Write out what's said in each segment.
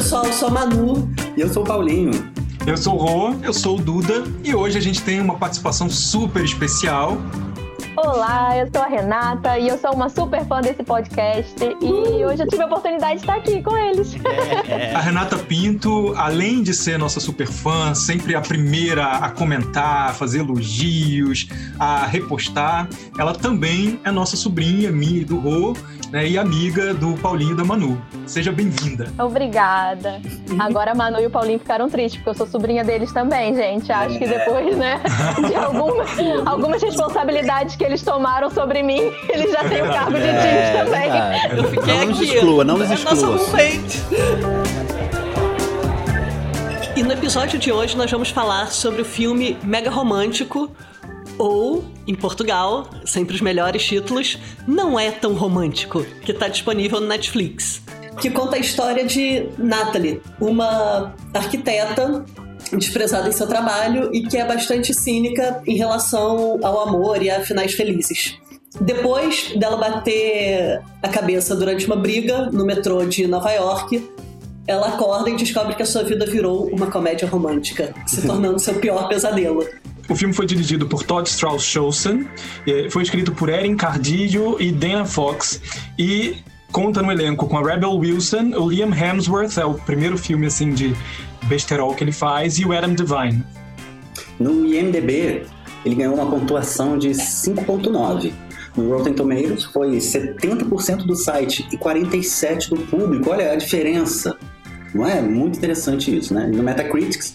pessoal, eu sou a Manu. E eu sou o Paulinho. Eu sou o Rô, eu sou o Duda e hoje a gente tem uma participação super especial Olá, eu sou a Renata e eu sou uma super fã desse podcast e hoje eu tive a oportunidade de estar aqui com eles. É. A Renata Pinto, além de ser nossa super fã, sempre a primeira a comentar, a fazer elogios, a repostar, ela também é nossa sobrinha, minha e do Rô, né, e amiga do Paulinho e da Manu. Seja bem-vinda. Obrigada. Agora a Manu e o Paulinho ficaram tristes, porque eu sou sobrinha deles também, gente. Acho que depois, né, de algumas, algumas responsabilidades que eles tomaram sobre mim, eles já têm o cargo de tios é, também. É eu fiquei não aqui. Nos exclua, não nos exclua. Nossa E no episódio de hoje nós vamos falar sobre o filme Mega Romântico, ou, em Portugal, sempre os melhores títulos, Não É Tão Romântico, que está disponível no Netflix. Que conta a história de Natalie, uma arquiteta desprezada em seu trabalho e que é bastante cínica em relação ao amor e a finais felizes. Depois dela bater a cabeça durante uma briga no metrô de Nova York, ela acorda e descobre que a sua vida virou uma comédia romântica, se tornando seu pior pesadelo. O filme foi dirigido por Todd Strauss Schossen, foi escrito por Erin Cardillo e Dana Fox e conta no elenco com a Rebel Wilson, o Liam Hemsworth, é o primeiro filme assim de besterol que ele faz, e o Adam Devine. No IMDb, ele ganhou uma pontuação de 5.9. No Rotten Tomatoes foi 70% do site e 47% do público. Olha a diferença. Não é? Muito interessante isso, né? No Metacritics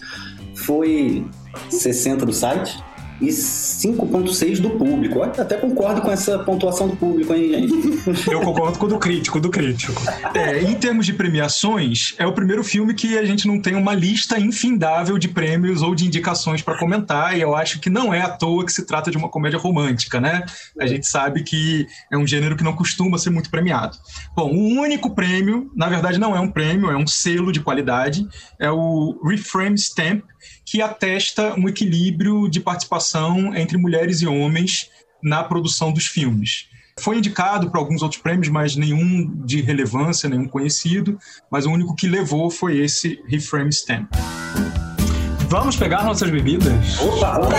foi 60% do site e 5.6 do público. Até concordo com essa pontuação do público, hein, gente? Eu concordo com o do crítico, do crítico. É, em termos de premiações, é o primeiro filme que a gente não tem uma lista infindável de prêmios ou de indicações para comentar, e eu acho que não é à toa que se trata de uma comédia romântica, né? A gente sabe que é um gênero que não costuma ser muito premiado. Bom, o único prêmio, na verdade não é um prêmio, é um selo de qualidade, é o Reframe Stamp, que atesta um equilíbrio de participação entre mulheres e homens na produção dos filmes. Foi indicado para alguns outros prêmios, mas nenhum de relevância, nenhum conhecido, mas o único que levou foi esse Reframe Stamp. Vamos pegar nossas bebidas? Opa! Opa!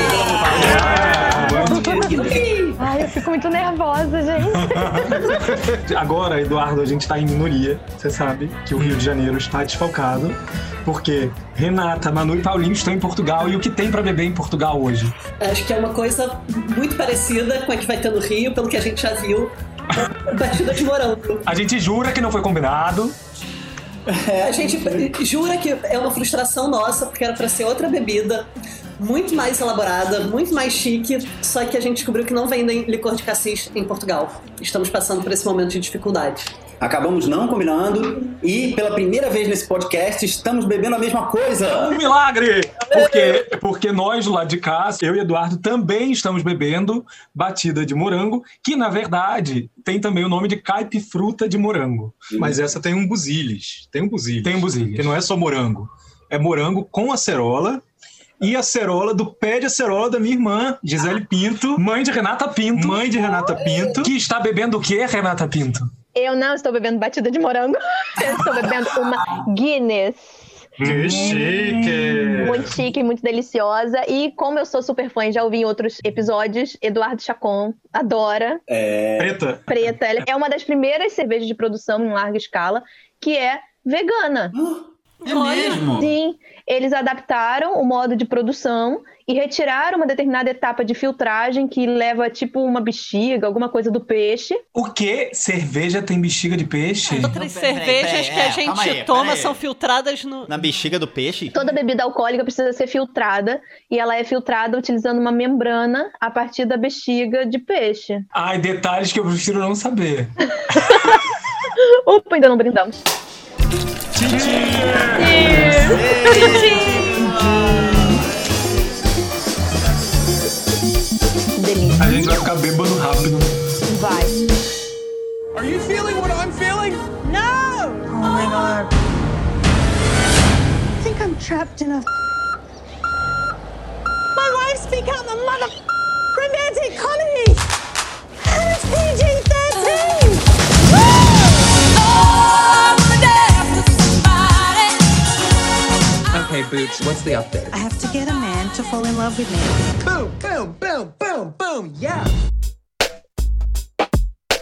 Ai, eu fico muito nervosa, gente. Agora, Eduardo, a gente está em minoria. Você sabe que o Rio de Janeiro está desfalcado porque Renata, Manu e Paulinho estão em Portugal e o que tem para beber em Portugal hoje? Acho que é uma coisa muito parecida com a que vai ter no Rio, pelo que a gente já viu. Batida de morango. A gente jura que não foi combinado. A gente jura que é uma frustração nossa, porque era para ser outra bebida, muito mais elaborada, muito mais chique, só que a gente descobriu que não vendem licor de cassis em Portugal. Estamos passando por esse momento de dificuldade. Acabamos não combinando e pela primeira vez nesse podcast estamos bebendo a mesma coisa. É um milagre! Porque, porque nós lá de casa, eu e Eduardo, também estamos bebendo batida de morango, que na verdade tem também o nome de caipifruta de morango. Uhum. Mas essa tem um buziles. Tem um buziles. Tem um buziles. Que não é só morango. É morango com acerola e a cerola do pé de acerola da minha irmã, Gisele Pinto, mãe de Renata Pinto. Mãe de Renata Pinto, que está bebendo o que, Renata Pinto? Eu não estou bebendo batida de morango. Eu estou bebendo uma Guinness. Que chique! Muito chique, muito deliciosa. E como eu sou super fã, já ouvi em outros episódios, Eduardo Chacon adora. É... Preta. Preta. É uma das primeiras cervejas de produção em larga escala que é vegana. É mesmo? Sim. Eles adaptaram o modo de produção e retiraram uma determinada etapa de filtragem que leva tipo uma bexiga, alguma coisa do peixe. O que? Cerveja tem bexiga de peixe? Outras cervejas que a gente aí, toma são filtradas no... na bexiga do peixe? Toda bebida alcoólica precisa ser filtrada e ela é filtrada utilizando uma membrana a partir da bexiga de peixe. Ai, detalhes que eu prefiro não saber. Opa, ainda não brindamos. Tchim, tchim. Delícia. A gente vai ficar bêbado rápido. Vai. Are you feeling what I'm feeling? No! Oh my god. I think I'm trapped in a. My life's become a mother romantic comedy! And it's PG 13! Boots, what's the update? I have to get a man to fall in love with me. Boom, boom, boom, boom, boom, yeah.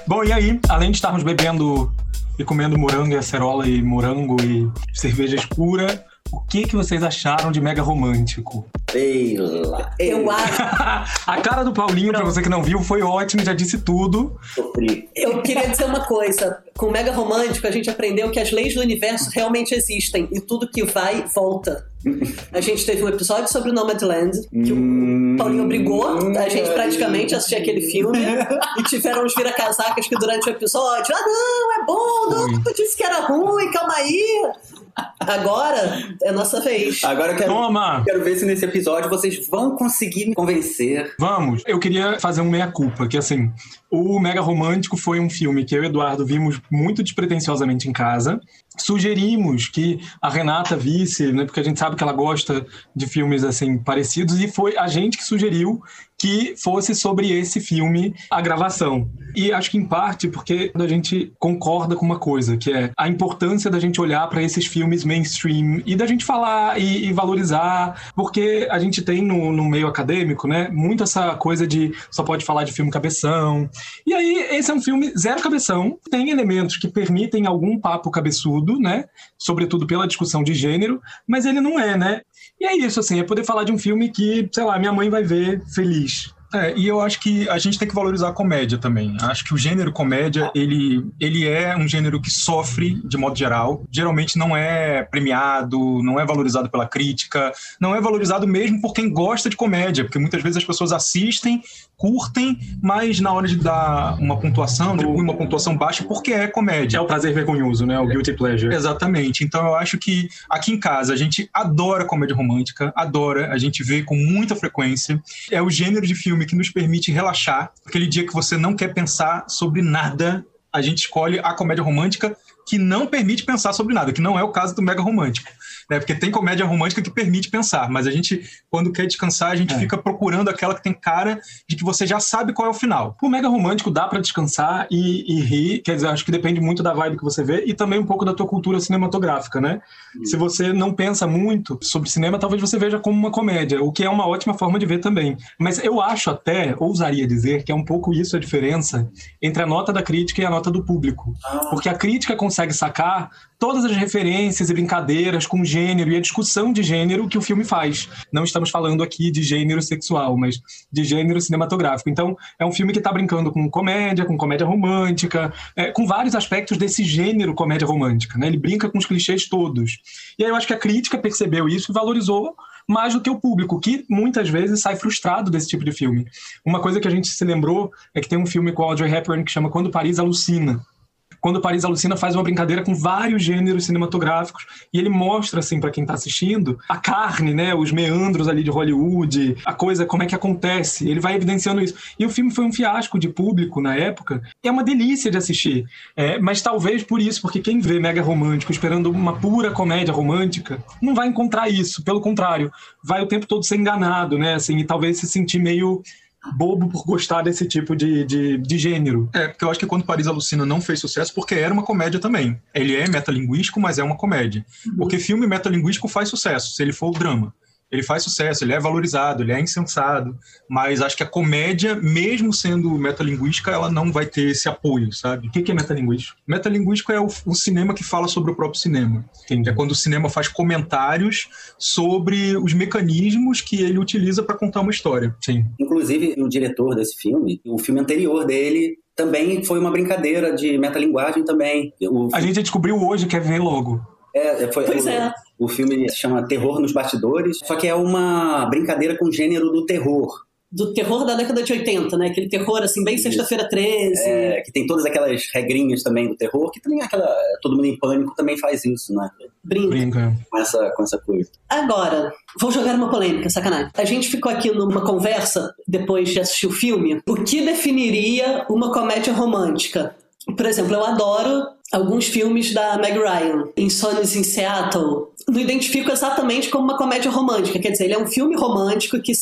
Bom, e aí, além de estarmos bebendo e comendo morango e acerola e morango e cerveja escura, o que, que vocês acharam de Mega Romântico? Sei lá. Eu acho. A cara do Paulinho, pra você que não viu, foi ótima, já disse tudo. Sofri. Eu queria dizer uma coisa. Com Mega Romântico, a gente aprendeu que as leis do universo realmente existem e tudo que vai, volta. A gente teve um episódio sobre o Nomadland, que o Paulinho obrigou a gente praticamente a assistir aquele filme. e tiveram uns vira-casacas que durante o episódio, ah, não, é bom, não, tu disse que era ruim, calma aí. Agora é nossa vez. Agora eu quero, Toma! quero ver se nesse episódio vocês vão conseguir me convencer. Vamos, eu queria fazer um meia-culpa, que assim, o Mega Romântico foi um filme que eu e o Eduardo vimos muito despretensiosamente em casa. Sugerimos que a Renata visse, né, porque a gente sabe que ela gosta de filmes assim parecidos, e foi a gente que sugeriu que fosse sobre esse filme a gravação. E acho que em parte porque a gente concorda com uma coisa, que é a importância da gente olhar para esses filmes mainstream e da gente falar e, e valorizar, porque a gente tem no, no, meio acadêmico, né, muito essa coisa de só pode falar de filme cabeção. E aí esse é um filme zero cabeção, tem elementos que permitem algum papo cabeçudo, né, sobretudo pela discussão de gênero, mas ele não é, né? E é isso, assim, é poder falar de um filme que, sei lá, minha mãe vai ver feliz. É, e eu acho que a gente tem que valorizar a comédia também. Acho que o gênero comédia, ele, ele é um gênero que sofre, de modo geral. Geralmente não é premiado, não é valorizado pela crítica, não é valorizado mesmo por quem gosta de comédia, porque muitas vezes as pessoas assistem, curtem, mas na hora de dar uma pontuação, atribui uma pontuação baixa porque é comédia. É o prazer vergonhoso, né? O guilty pleasure. Exatamente. Então eu acho que aqui em casa a gente adora comédia romântica, adora, a gente vê com muita frequência. É o gênero de filme que nos permite relaxar. Aquele dia que você não quer pensar sobre nada, a gente escolhe a comédia romântica que não permite pensar sobre nada, que não é o caso do mega romântico. Né? Porque tem comédia romântica que permite pensar, mas a gente, quando quer descansar, a gente é. fica procurando aquela que tem cara de que você já sabe qual é o final. O mega romântico dá para descansar e, e, rir, quer dizer, acho que depende muito da vibe que você vê e também um pouco da tua cultura cinematográfica, né? Se você não pensa muito sobre cinema, talvez você veja como uma comédia, o que é uma ótima forma de ver também. Mas eu acho até, ousaria dizer, que é um pouco isso a diferença entre a nota da crítica e a nota do público. Ah. Porque a crítica consegue sacar todas as referências e brincadeiras com gênero e a discussão de gênero que o filme faz. Não estamos falando aqui de gênero sexual, mas de gênero cinematográfico. Então, é um filme que está brincando com comédia, com comédia romântica, é, com vários aspectos desse gênero comédia romântica. Né? Ele brinca com os clichês todos. E aí eu acho que a crítica percebeu isso e valorizou mais do que o público, que muitas vezes sai frustrado desse tipo de filme. Uma coisa que a gente se lembrou é que tem um filme com Audrey Hepburn que chama Quando Paris Alucina quando Paris Alucina faz uma brincadeira com vários gêneros cinematográficos e ele mostra assim para quem está assistindo a carne, né, os meandros ali de Hollywood, a coisa como é que acontece. Ele vai evidenciando isso. E o filme foi um fiasco de público na época. É uma delícia de assistir, é, mas talvez por isso, porque quem vê mega romântico esperando uma pura comédia romântica não vai encontrar isso. Pelo contrário, vai o tempo todo ser enganado, né, assim, e talvez se sentir meio bobo por gostar desse tipo de, de, de, gênero. É, porque eu acho que quando Paris Alucina não fez sucesso, porque era uma comédia também. Ele é metalinguístico, mas é uma comédia. Uhum. Porque filme metalinguístico faz sucesso, se ele for o drama ele faz sucesso, ele é valorizado, ele é insensado, mas acho que a comédia, mesmo sendo metalinguística, ela não vai ter esse apoio, sabe? O que, é metalinguístico? Metalinguístico é o, o, cinema que fala sobre o próprio cinema. Entendi. É quando o cinema faz comentários sobre os mecanismos que ele utiliza para contar uma história. Sim. Inclusive, o diretor desse filme, o filme anterior dele também foi uma brincadeira de metalinguagem também. O... A gente descobriu hoje, quer ver logo. É, foi, pois o, é. O filme se chama Terror nos Bastidores, só que é uma brincadeira com o gênero do terror do terror da década de 80, né? Aquele terror, assim, bem sexta-feira 13. É, que tem todas aquelas regrinhas também do terror, que também é aquela. Todo mundo em pânico também faz isso, né? Brinca. Brinca. Com essa, com essa coisa. Agora, vou jogar uma polêmica, sacanagem. A gente ficou aqui numa conversa, depois de assistir o filme, o que definiria uma comédia romântica? Por exemplo, eu adoro alguns filmes da Meg Ryan, Insônias em Seattle. Não identifico exatamente como uma comédia romântica, quer dizer, ele é um filme romântico que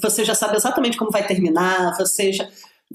você já sabe exatamente como vai terminar, você já...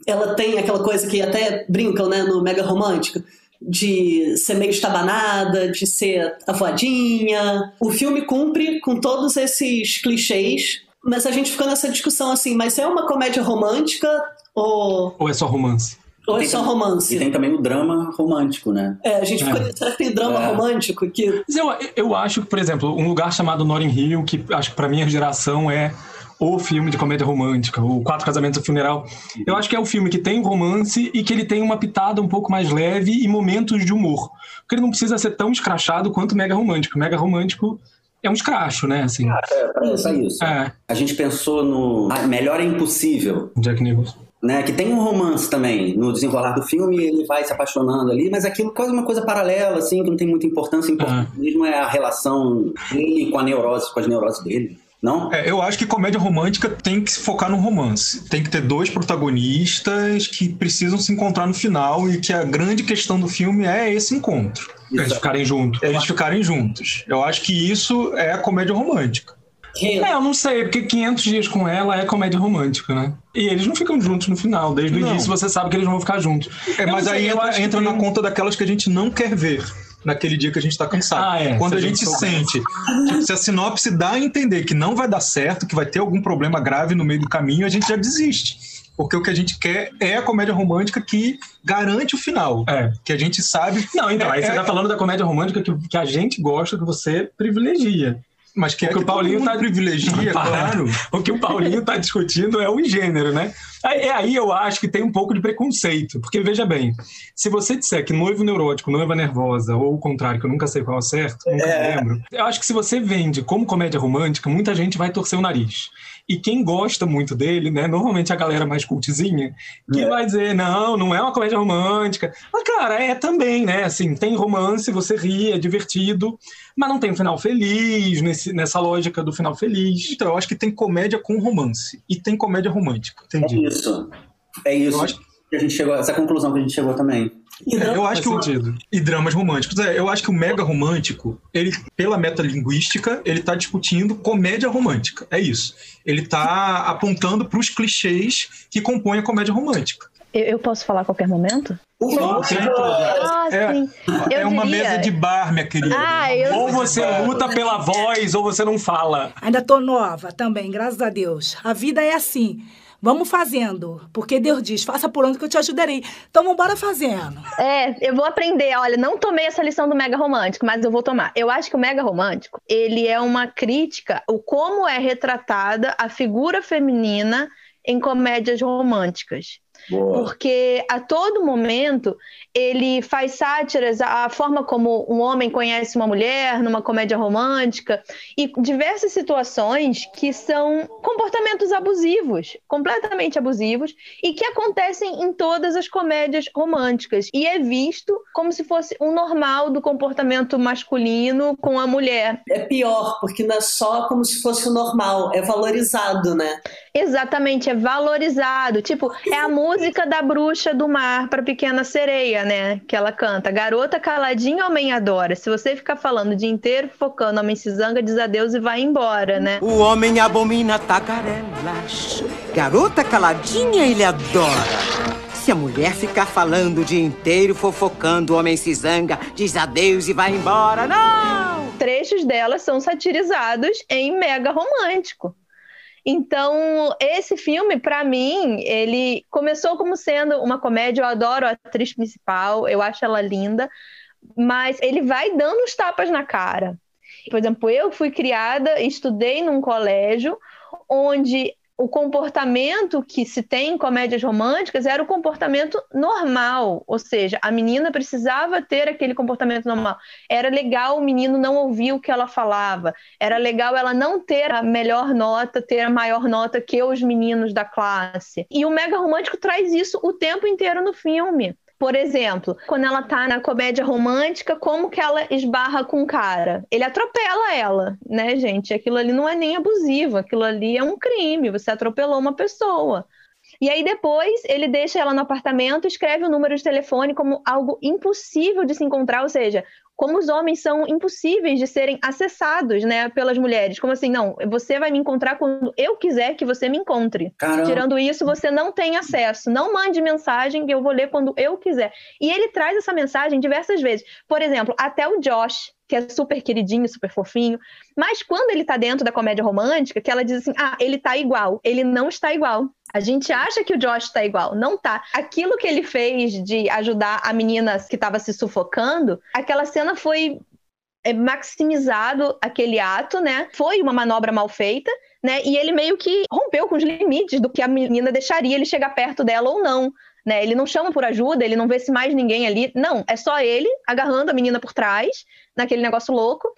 ela tem aquela coisa que até brincam, né, no mega romântico, de ser meio estabanada, de ser avoadinha. O filme cumpre com todos esses clichês, mas a gente ficou nessa discussão assim, mas é uma comédia romântica ou... Ou é só romance? Ou é só romance? E tem também o drama romântico, né? É, a gente ficou. É. Será que tem drama é. romântico? Que... Mas eu, eu acho que, por exemplo, um lugar chamado Notting Hill, que acho que pra minha geração é o filme de comédia romântica, o Quatro Casamentos e Funeral. Eu acho que é o filme que tem romance e que ele tem uma pitada um pouco mais leve e momentos de humor. Porque ele não precisa ser tão escrachado quanto Mega Romântico. Mega Romântico é um escracho, né? Assim. Ah, é, é só isso. É. A gente pensou no Melhor é Impossível. Jack Nicholson. Né, que tem um romance também no desenrolar do filme, ele vai se apaixonando ali, mas aquilo quase uma coisa paralela, assim, que não tem muita importância. Importante uhum. mesmo é a relação dele com a neurose, com as neuroses dele. Não? É, eu acho que comédia romântica tem que se focar no romance. Tem que ter dois protagonistas que precisam se encontrar no final e que a grande questão do filme é esse encontro. Isso. Eles ficarem juntos. Eles ficarem juntos. Eu acho que isso é a comédia romântica. É, eu não sei, porque 500 dias com ela é comédia romântica, né? E eles não ficam juntos no final. Desde não. o início você sabe que eles vão ficar juntos. É, mas sei, aí entra, entra na conta daquelas que a gente não quer ver naquele dia que a gente está cansado. Ah, é, Quando a gente, gente sente, tipo, se a sinopse dá a entender que não vai dar certo, que vai ter algum problema grave no meio do caminho, a gente já desiste. Porque o que a gente quer é a comédia romântica que garante o final. É. Que a gente sabe. Não, então, aí é, você está falando da comédia romântica que, que a gente gosta, que você privilegia. Mas que, é que o Paulinho tá privilegia, claro. O que o Paulinho está discutindo é o gênero, né? Aí, aí eu acho que tem um pouco de preconceito, porque veja bem, se você disser que noivo neurótico, noiva nervosa, ou o contrário, que eu nunca sei qual é o certo, nunca é. lembro, eu acho que se você vende como comédia romântica, muita gente vai torcer o nariz. E quem gosta muito dele, né, normalmente a galera mais cultizinha, que é. vai dizer, não, não é uma comédia romântica. Mas, cara, é também, né? Assim, tem romance, você ri, é divertido, mas não tem um final feliz, nesse, nessa lógica do final feliz. Então, eu acho que tem comédia com romance e tem comédia romântica. Entendi. É isso. É isso. Eu acho que a gente chegou, essa conclusão que a gente chegou também. eu acho que o, e dramas românticos. É, eu acho que o mega romântico, ele, pela metalinguística, ele está discutindo comédia romântica. É isso. Ele está apontando para os clichês que compõem a comédia romântica. Eu, eu posso falar a qualquer momento? Ah, é, é uma diria... mesa de bar, minha querida. Ah, eu... Ou você luta pela voz, ou você não fala. Ainda tô nova também, graças a Deus. A vida é assim. Vamos fazendo, porque Deus diz, faça por onde que eu te ajudarei. Então vamos embora fazendo. É, eu vou aprender. Olha, não tomei essa lição do mega romântico, mas eu vou tomar. Eu acho que o mega romântico, ele é uma crítica, o como é retratada a figura feminina em comédias românticas. Boa. Porque a todo momento ele faz sátiras à forma como um homem conhece uma mulher numa comédia romântica e diversas situações que são comportamentos abusivos, completamente abusivos e que acontecem em todas as comédias românticas e é visto como se fosse um normal do comportamento masculino com a mulher. É pior, porque não é só como se fosse o normal, é valorizado, né? Exatamente, é valorizado. Tipo, é a música da bruxa do mar para Pequena Sereia, né? Que ela canta. Garota caladinha, homem adora. Se você ficar falando o dia inteiro, focando, homem se zanga, diz adeus e vai embora, né? O homem abomina tagarelas. Garota caladinha, ele adora. Se a mulher ficar falando o dia inteiro, fofocando, o homem se zanga, diz adeus e vai embora. Não! Trechos dela são satirizados em mega romântico. Então, esse filme, para mim, ele começou como sendo uma comédia. Eu adoro a atriz principal, eu acho ela linda, mas ele vai dando os tapas na cara. Por exemplo, eu fui criada, estudei num colégio onde o comportamento que se tem em comédias românticas era o comportamento normal, ou seja, a menina precisava ter aquele comportamento normal. Era legal o menino não ouvir o que ela falava, era legal ela não ter a melhor nota, ter a maior nota que os meninos da classe. E o mega romântico traz isso o tempo inteiro no filme. Por exemplo, quando ela tá na comédia romântica, como que ela esbarra com o cara? Ele atropela ela, né, gente? Aquilo ali não é nem abusivo, aquilo ali é um crime. Você atropelou uma pessoa. E aí depois ele deixa ela no apartamento, escreve o número de telefone como algo impossível de se encontrar, ou seja, como os homens são impossíveis de serem acessados, né, pelas mulheres. Como assim, não, você vai me encontrar quando eu quiser que você me encontre. Caramba. Tirando isso, você não tem acesso. Não mande mensagem que eu vou ler quando eu quiser. E ele traz essa mensagem diversas vezes. Por exemplo, até o Josh, que é super queridinho, super fofinho. Mas quando ele tá dentro da comédia romântica, que ela diz assim: ah, ele tá igual. Ele não está igual. A gente acha que o Josh tá igual, não tá. Aquilo que ele fez de ajudar a menina que estava se sufocando, aquela cena foi é, maximizado aquele ato, né? Foi uma manobra mal feita, né? E ele meio que rompeu com os limites do que a menina deixaria ele chegar perto dela ou não. Né? Ele não chama por ajuda, ele não vê se mais ninguém ali. Não, é só ele agarrando a menina por trás, naquele negócio louco.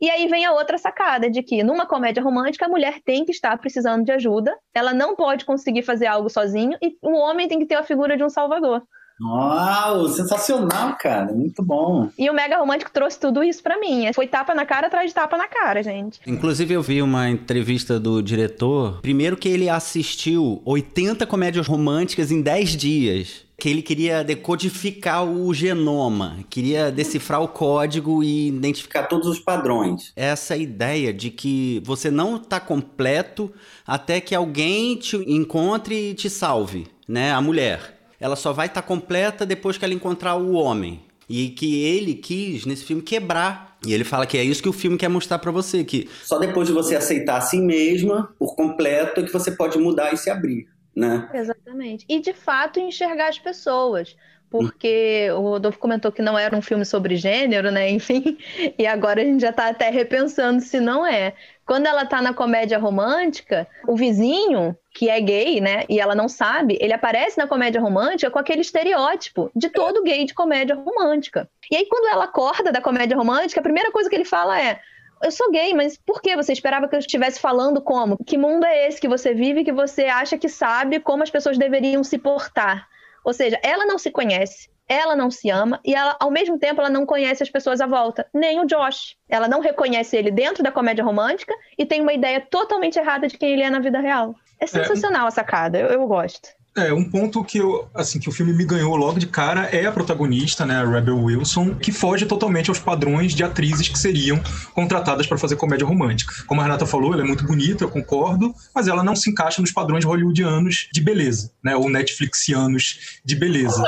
E aí vem a outra sacada de que numa comédia romântica a mulher tem que estar precisando de ajuda, ela não pode conseguir fazer algo sozinho e o homem tem que ter a figura de um salvador. Uau, sensacional, cara. Muito bom. E o Mega Romântico trouxe tudo isso para mim. Foi tapa na cara atrás de tapa na cara, gente. Inclusive, eu vi uma entrevista do diretor. Primeiro que ele assistiu 80 comédias românticas em 10 dias que ele queria decodificar o genoma, queria decifrar o código e identificar todos os padrões. Essa ideia de que você não está completo até que alguém te encontre e te salve, né? A mulher. Ela só vai estar tá completa depois que ela encontrar o homem. E que ele quis, nesse filme, quebrar e ele fala que é isso que o filme quer mostrar para você, que só depois de você aceitar a si mesma por completo é que você pode mudar e se abrir né? Exatamente. E de fato enxergar as pessoas. Porque o Rodolfo comentou que não era um filme sobre gênero, né? Enfim, e agora a gente já está até repensando se não é. Quando ela tá na comédia romântica, o vizinho, que é gay, né, e ela não sabe, ele aparece na comédia romântica com aquele estereótipo de todo gay de comédia romântica. E aí, quando ela acorda da comédia romântica, a primeira coisa que ele fala é: eu sou gay, mas por que você esperava que eu estivesse falando como? Que mundo é esse que você vive que você acha que sabe como as pessoas deveriam se portar? Ou seja, ela não se conhece, ela não se ama e ela, ao mesmo tempo, ela não conhece as pessoas à volta, nem o Josh. Ela não reconhece ele dentro da comédia romântica e tem uma ideia totalmente errada de quem ele é na vida real. É, é sensacional é, a sacada, eu, eu gosto. É, um ponto que eu, assim, que o filme me ganhou logo de cara é a protagonista, né, a Rebel Wilson, que foge totalmente aos padrões de atrizes que seriam contratadas para fazer comédia romântica. Como a Renata falou, ela é muito bonita, eu concordo, mas ela não se encaixa nos padrões hollywoodianos de beleza, né, ou netflixianos de beleza.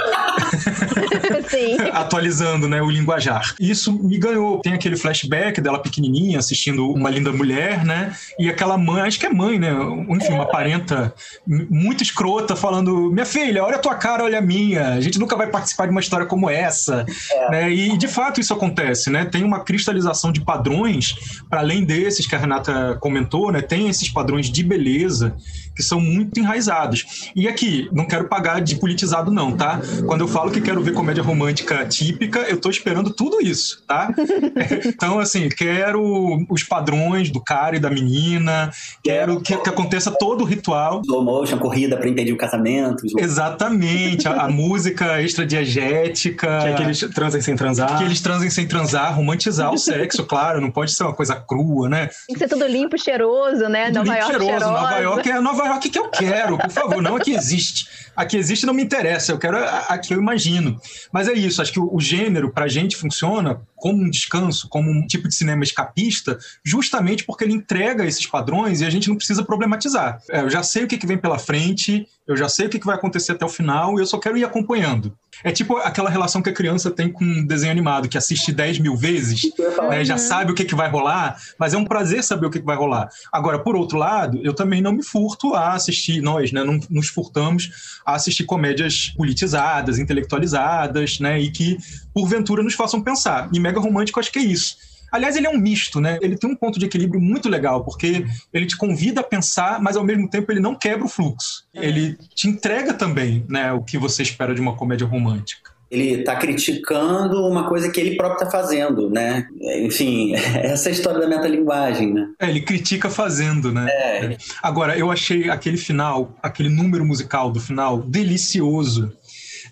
Sim. Atualizando, né, o linguajar. Isso me ganhou. Tem aquele flashback dela pequenininha assistindo Uma Linda Mulher, né, e aquela mãe, acho que é mãe, né, enfim, uma parenta muito escrota falando falando: minha filha, olha a tua cara, olha a minha. A gente nunca vai participar de uma história como essa. É. Né? E de fato isso acontece, né? Tem uma cristalização de padrões, para além desses que a Renata comentou, né? Tem esses padrões de beleza que são muito enraizados. E aqui, não quero pagar de politizado, não, tá? Quando eu falo que quero ver comédia romântica típica, eu tô esperando tudo isso, tá? então, assim, quero os padrões do cara e da menina, quero que, que aconteça todo o ritual. Slow motion, corrida para impedir o casamento. Exatamente, a, a música extradiegética. Que, é que eles transem sem transar. Que eles transem sem transar, romantizar o sexo, claro, não pode ser uma coisa crua, né? Tem que ser tudo limpo, cheiroso, né? Tudo Nova limpo, York cheiroso. cheirosa. Nova York é Nova York que eu quero, por favor, não a que existe. A que existe não me interessa, eu quero a, a que eu imagino. Mas é isso, acho que o, o gênero, pra gente, funciona como um descanso, como um tipo de cinema escapista, justamente porque ele entrega esses padrões e a gente não precisa problematizar. É, eu já sei o que, que vem pela frente, eu já sei o que, vai acontecer até o final e eu só quero ir acompanhando. É tipo aquela relação que a criança tem com um desenho animado, que assiste 10 mil vezes, né, já sabe o que, que vai rolar, mas é um prazer saber o que, que vai rolar. Agora, por outro lado, eu também não me furto a assistir, nós né, não nos furtamos a assistir comédias politizadas, intelectualizadas, né, e que, porventura, nos façam pensar. E Mega Romântico, acho que é isso Aliás, ele é um misto, né? Ele tem um ponto de equilíbrio muito legal, porque ele te convida a pensar, mas ao mesmo tempo ele não quebra o fluxo. Ele te entrega também, né, o que você espera de uma comédia romântica ele está criticando uma coisa que ele próprio está fazendo, né? Enfim, essa é a história da metalinguagem, né? É, ele critica fazendo, né? É. Agora, eu achei aquele final, aquele número musical do final, delicioso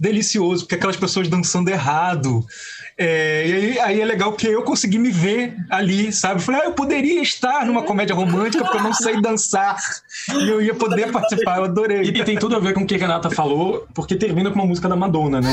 delicioso, porque aquelas pessoas dançando errado. É, e aí, aí, é legal porque eu consegui me ver ali, sabe? Falei, ah, eu poderia estar numa comédia romântica porque eu não sei dançar. E eu ia poder participar, eu adorei. E, e tem tudo a ver com o que a Renata falou, porque termina com uma música da Madonna, né?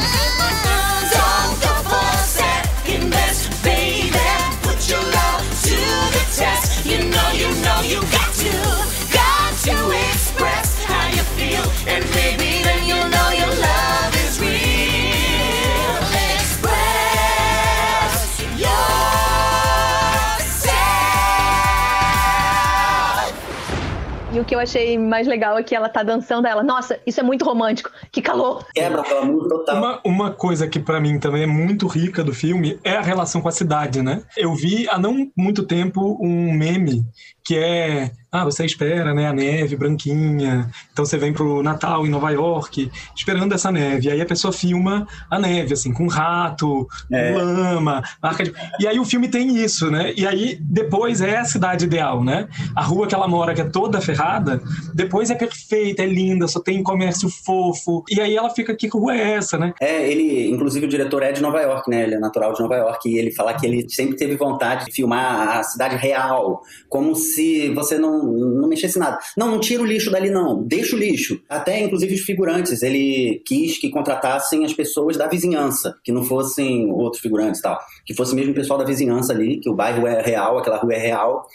Que eu achei mais legal é que ela tá dançando, ela, nossa, isso é muito romântico, que calor. Quebra o amor total. Uma, uma coisa que para mim também é muito rica do filme é a relação com a cidade, né? Eu vi há não muito tempo um meme que é ah, você espera, né, a neve branquinha, então você vem pro Natal em Nova York, esperando essa neve, aí a pessoa filma a neve, assim, com rato, é. com lama, marca de... e aí o filme tem isso, né, e aí depois é a cidade ideal, né, a rua que ela mora, que é toda ferrada, depois é perfeita, é linda, só tem comércio fofo, e aí ela fica, que rua é essa, né? É, ele, inclusive o diretor é de Nova York, né, ele é natural de Nova York, e ele fala que ele sempre teve vontade de filmar a cidade real, como se você não não, mexesse nada. Não, não tira o lixo dali, não. Deixa o lixo. Até, inclusive, os figurantes. Ele quis que contratassem as pessoas da vizinhança, que não fossem outros figurantes e tal. Que fosse mesmo o pessoal da vizinhança ali, que o bairro é real, aquela rua é real.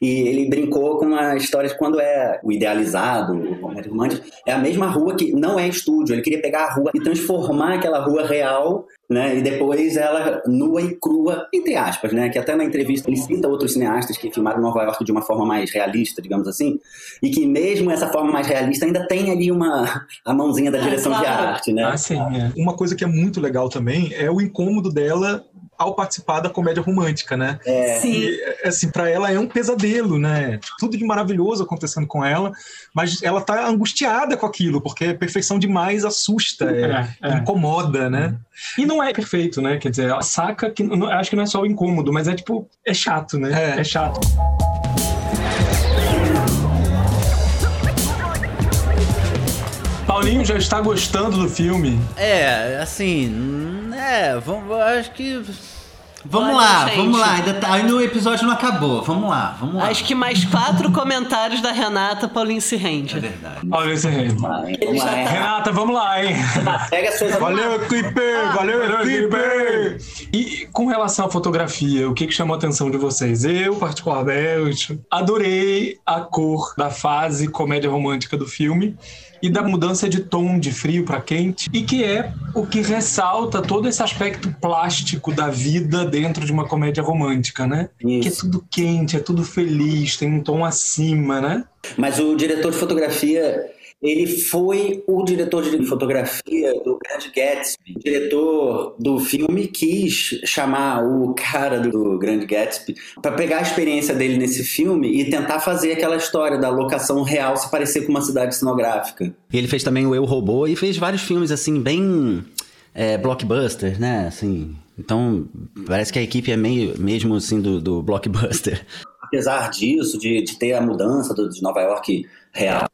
E ele brincou com uma história de quando é o idealizado, o comédia romântico, é a mesma rua que não é estúdio. Ele queria pegar a rua e transformar aquela rua real né? E depois ela nua e crua, entre aspas, né? Que até na entrevista ele cita outros cineastas que filmaram Nova York de uma forma mais realista, digamos assim, e que mesmo essa forma mais realista ainda tem ali uma a mãozinha da é, direção claro. de arte, né? Ah, sim. É. Uma coisa que é muito legal também é o incômodo dela ao participar da comédia romântica, né? É. Sim. E, assim, para ela é um pesadelo, né? Tudo de maravilhoso acontecendo com ela, mas ela tá angustiada com aquilo, porque perfeição demais assusta, é, é, incomoda, né? E não é perfeito, né? Quer dizer, ela saca que acho que não é só o incômodo, mas é tipo, é chato, né? É, é chato. Paulinho já está gostando do filme? É, assim, é, vamos, acho que Vamos Olha, lá, gente. vamos lá. Ainda tá, ainda o episódio não acabou. Vamos lá, vamos lá. Acho que mais quatro comentários da Renata, Paulinho se rende. É verdade. Paulinho se rende. Vamos lá, Renata, vamos lá, hein? Pega suas Valeu, Clipper! Ah, valeu, Clipper! E com relação à fotografia, o que, que chamou a atenção de vocês? Eu, particularmente, adorei a cor da fase comédia romântica do filme e da mudança de tom de frio para quente, e que é o que ressalta todo esse aspecto plástico da vida dentro de uma comédia romântica, né? Isso. Que é tudo quente, é tudo feliz, tem um tom acima, né? Mas o diretor de fotografia ele foi o diretor de fotografia do Grande Gatsby. O diretor do filme quis chamar o cara do Grande Gatsby para pegar a experiência dele nesse filme e tentar fazer aquela história da locação real se parecer com uma cidade cenográfica. E ele fez também o Eu Robô e fez vários filmes assim bem é, blockbusters, né? Assim, então parece que a equipe é meio mesmo assim do, do blockbuster. Apesar disso, de, de ter a mudança do, de Nova York real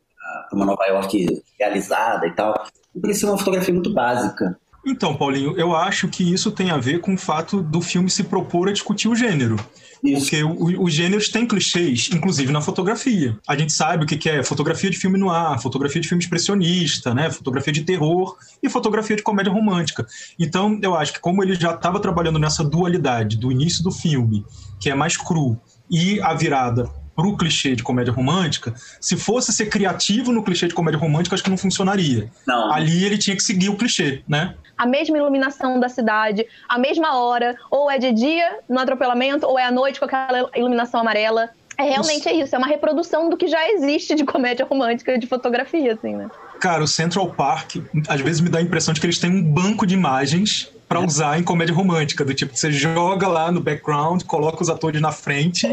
uma Nova York realizada e tal. Parecia uma fotografia muito básica. Então, Paulinho, eu acho que isso tem a ver com o fato do filme se propor a discutir o gênero. Isso. Porque o, os gêneros têm clichês, inclusive na fotografia. A gente sabe o que, que é fotografia de filme no ar, fotografia de filme expressionista, né? fotografia de terror e fotografia de comédia romântica. Então, eu acho que como ele já estava trabalhando nessa dualidade do início do filme, que é mais cru, e a virada pro clichê de comédia romântica, se fosse ser criativo no clichê de comédia romântica, acho que não funcionaria. Não. Ali ele tinha que seguir o clichê, né? A mesma iluminação da cidade, a mesma hora, ou é de dia no atropelamento, ou é à noite com aquela iluminação amarela. É realmente isso. é isso, é uma reprodução do que já existe de comédia romântica de fotografia, assim, né? Cara, o Central Park, às vezes me dá a impressão de que eles têm um banco de imagens para usar em comédia romântica, do tipo, você joga lá no background, coloca os atores na frente,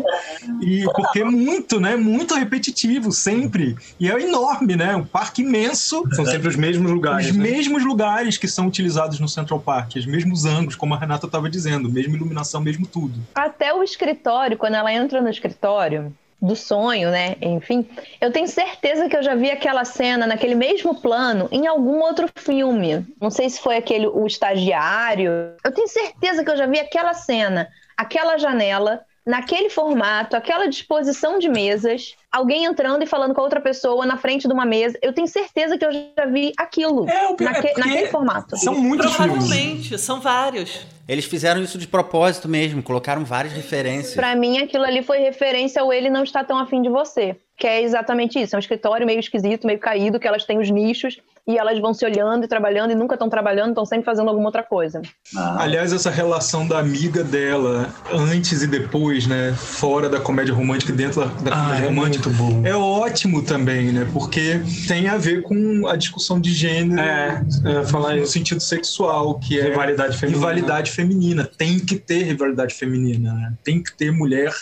e porque é muito, né? Muito repetitivo, sempre. E é enorme, né? Um parque imenso. São sempre os mesmos lugares. Os né? mesmos lugares que são utilizados no Central Park, os mesmos ângulos, como a Renata estava dizendo, mesma iluminação, mesmo tudo. Até o escritório, quando ela entra no escritório, do sonho, né? Enfim, eu tenho certeza que eu já vi aquela cena naquele mesmo plano em algum outro filme. Não sei se foi aquele o estagiário. Eu tenho certeza que eu já vi aquela cena, aquela janela naquele formato, aquela disposição de mesas, alguém entrando e falando com a outra pessoa na frente de uma mesa. Eu tenho certeza que eu já vi aquilo é, o, naque, é naquele formato. São muitos Provavelmente, filmes. são vários. Eles fizeram isso de propósito mesmo, colocaram várias referências. Para mim, aquilo ali foi referência ao ele não está tão afim de você. Que é exatamente isso. É um escritório meio esquisito, meio caído, que elas têm os nichos e elas vão se olhando e trabalhando e nunca estão trabalhando, estão sempre fazendo alguma outra coisa. Ah. Aliás, essa relação da amiga dela, antes e depois, né? Fora da comédia romântica e dentro da, da ah, comédia é romântica, bom. é ótimo também, né? Porque tem a ver com a discussão de gênero, é, é falar no sentido sexual, que é rivalidade feminina. Rivalidade feminina. Tem que ter rivalidade feminina, né? Tem que ter mulher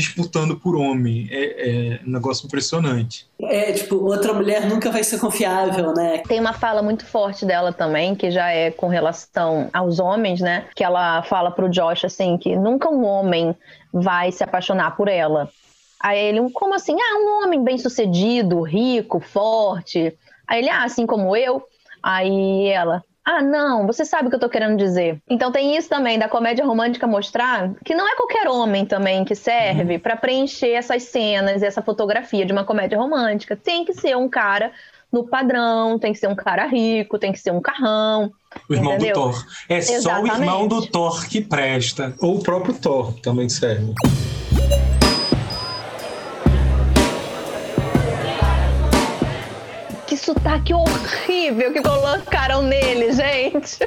disputando por homem. É, é, um negócio impressionante. É, tipo, outra mulher nunca vai ser confiável, né? Tem uma fala muito forte dela também, que já é com relação aos homens, né? Que ela fala pro Josh assim, que nunca um homem vai se apaixonar por ela. Aí ele, como assim? Ah, um homem bem sucedido, rico, forte. Aí ele, ah, assim como eu. Aí ela, ah, não, você sabe o que eu tô querendo dizer. Então tem isso também da comédia romântica mostrar que não é qualquer homem também que serve uhum. para preencher essas cenas, essa fotografia de uma comédia romântica. Tem que ser um cara no padrão, tem que ser um cara rico, tem que ser um carrão. O irmão entendeu? do Thor. É Exatamente. só o irmão do Thor que presta. Ou o próprio Thor também serve. Sotaque horrível que colocaram nele, gente.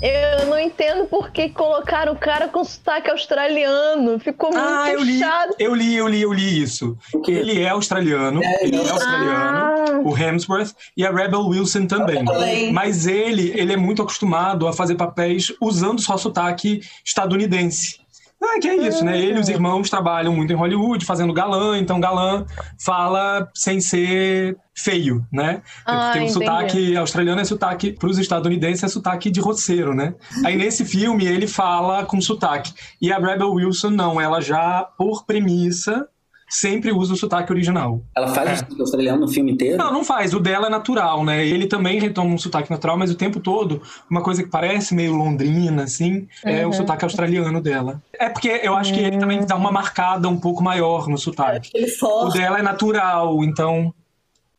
Eu não entendo por que colocaram o cara com sotaque australiano. Ficou muito ah, eu li, chato. Eu li, eu li, eu li isso. Ele é australiano, é, ele é australiano, ah. o Hemsworth, e a Rebel Wilson também. também. Mas ele, ele é muito acostumado a fazer papéis usando só sotaque estadunidense. Ah, que é isso, né? Ele e os irmãos trabalham muito em Hollywood, fazendo galã, então galã fala sem ser feio, né? Ah, Porque entendi. o sotaque australiano é sotaque, para os estadunidenses, é sotaque de roceiro, né? Aí nesse filme ele fala com sotaque. E a Rebel Wilson não, ela já, por premissa, sempre usa o sotaque original. Ela faz é. o sotaque australiano no filme inteiro? Não, não faz. O dela é natural, né? Ele também retoma um sotaque natural, mas o tempo todo, uma coisa que parece meio londrina, assim, uhum. é o uhum. sotaque australiano dela. É porque eu acho que ele também dá uma marcada um pouco maior no sotaque. É, o dela é natural, então.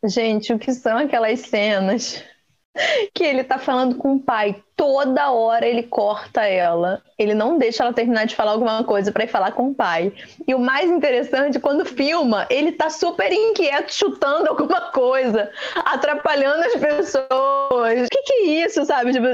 Gente, o que são aquelas cenas que ele tá falando com o pai toda hora ele corta ela. Ele não deixa ela terminar de falar alguma coisa para ir falar com o pai. E o mais interessante, quando filma, ele tá super inquieto, chutando alguma coisa, atrapalhando as pessoas. O que, que é isso, sabe? Tipo,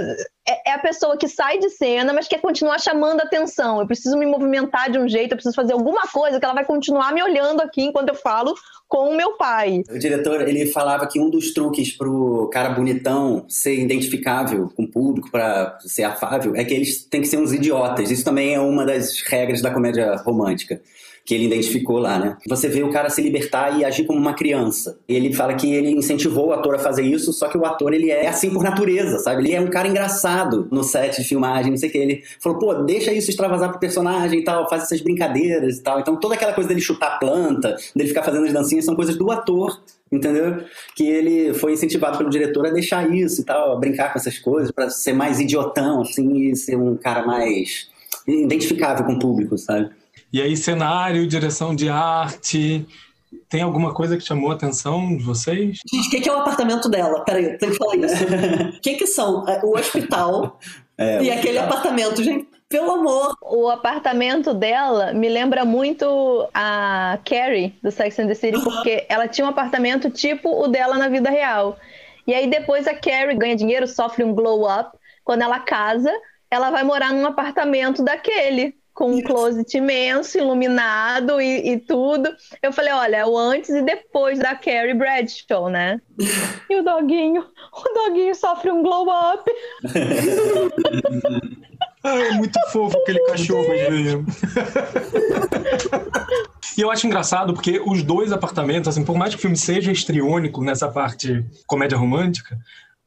é, é a pessoa que sai de cena, mas quer continuar chamando atenção. Eu preciso me movimentar de um jeito, eu preciso fazer alguma coisa que ela vai continuar me olhando aqui enquanto eu falo com o meu pai. O diretor, ele falava que um dos truques pro cara bonitão ser identificável com o público, para ser afável é que eles têm que ser uns idiotas. Isso também é uma das regras da comédia romântica que ele identificou lá, né? Você vê o cara se libertar e agir como uma criança. Ele fala que ele incentivou o ator a fazer isso, só que o ator, ele é assim por natureza, sabe? Ele é um cara engraçado no set de filmagem, não sei o que. Ele falou, pô, deixa isso extravasar pro personagem e tal, faz essas brincadeiras e tal. Então toda aquela coisa dele chutar planta, dele ficar fazendo as dancinhas, são coisas do ator entendeu? Que ele foi incentivado pelo diretor a deixar isso e tal, a brincar com essas coisas, para ser mais idiotão, assim, e ser um cara mais identificável com o público, sabe? E aí, cenário, direção de arte. Tem alguma coisa que chamou a atenção de vocês? Gente, o que, que, é o apartamento dela? Peraí, tem que falar isso. O que, que são? É, o hospital é, e o aquele hospital. apartamento, gente. Pelo amor! O apartamento dela me lembra muito a Carrie do Sex and the City, porque ela tinha um apartamento tipo o dela na vida real. E aí depois a Carrie ganha dinheiro, sofre um glow up. Quando ela casa, ela vai morar num apartamento daquele com um closet imenso, iluminado e, e, tudo. Eu falei, olha, o antes e depois da Carrie Bradshaw, né? E o doguinho, o doguinho sofre um glow up. é muito fofo aquele cachorro aí. e eu acho engraçado porque os dois apartamentos, assim, por mais que o filme seja estriônico nessa parte comédia romântica,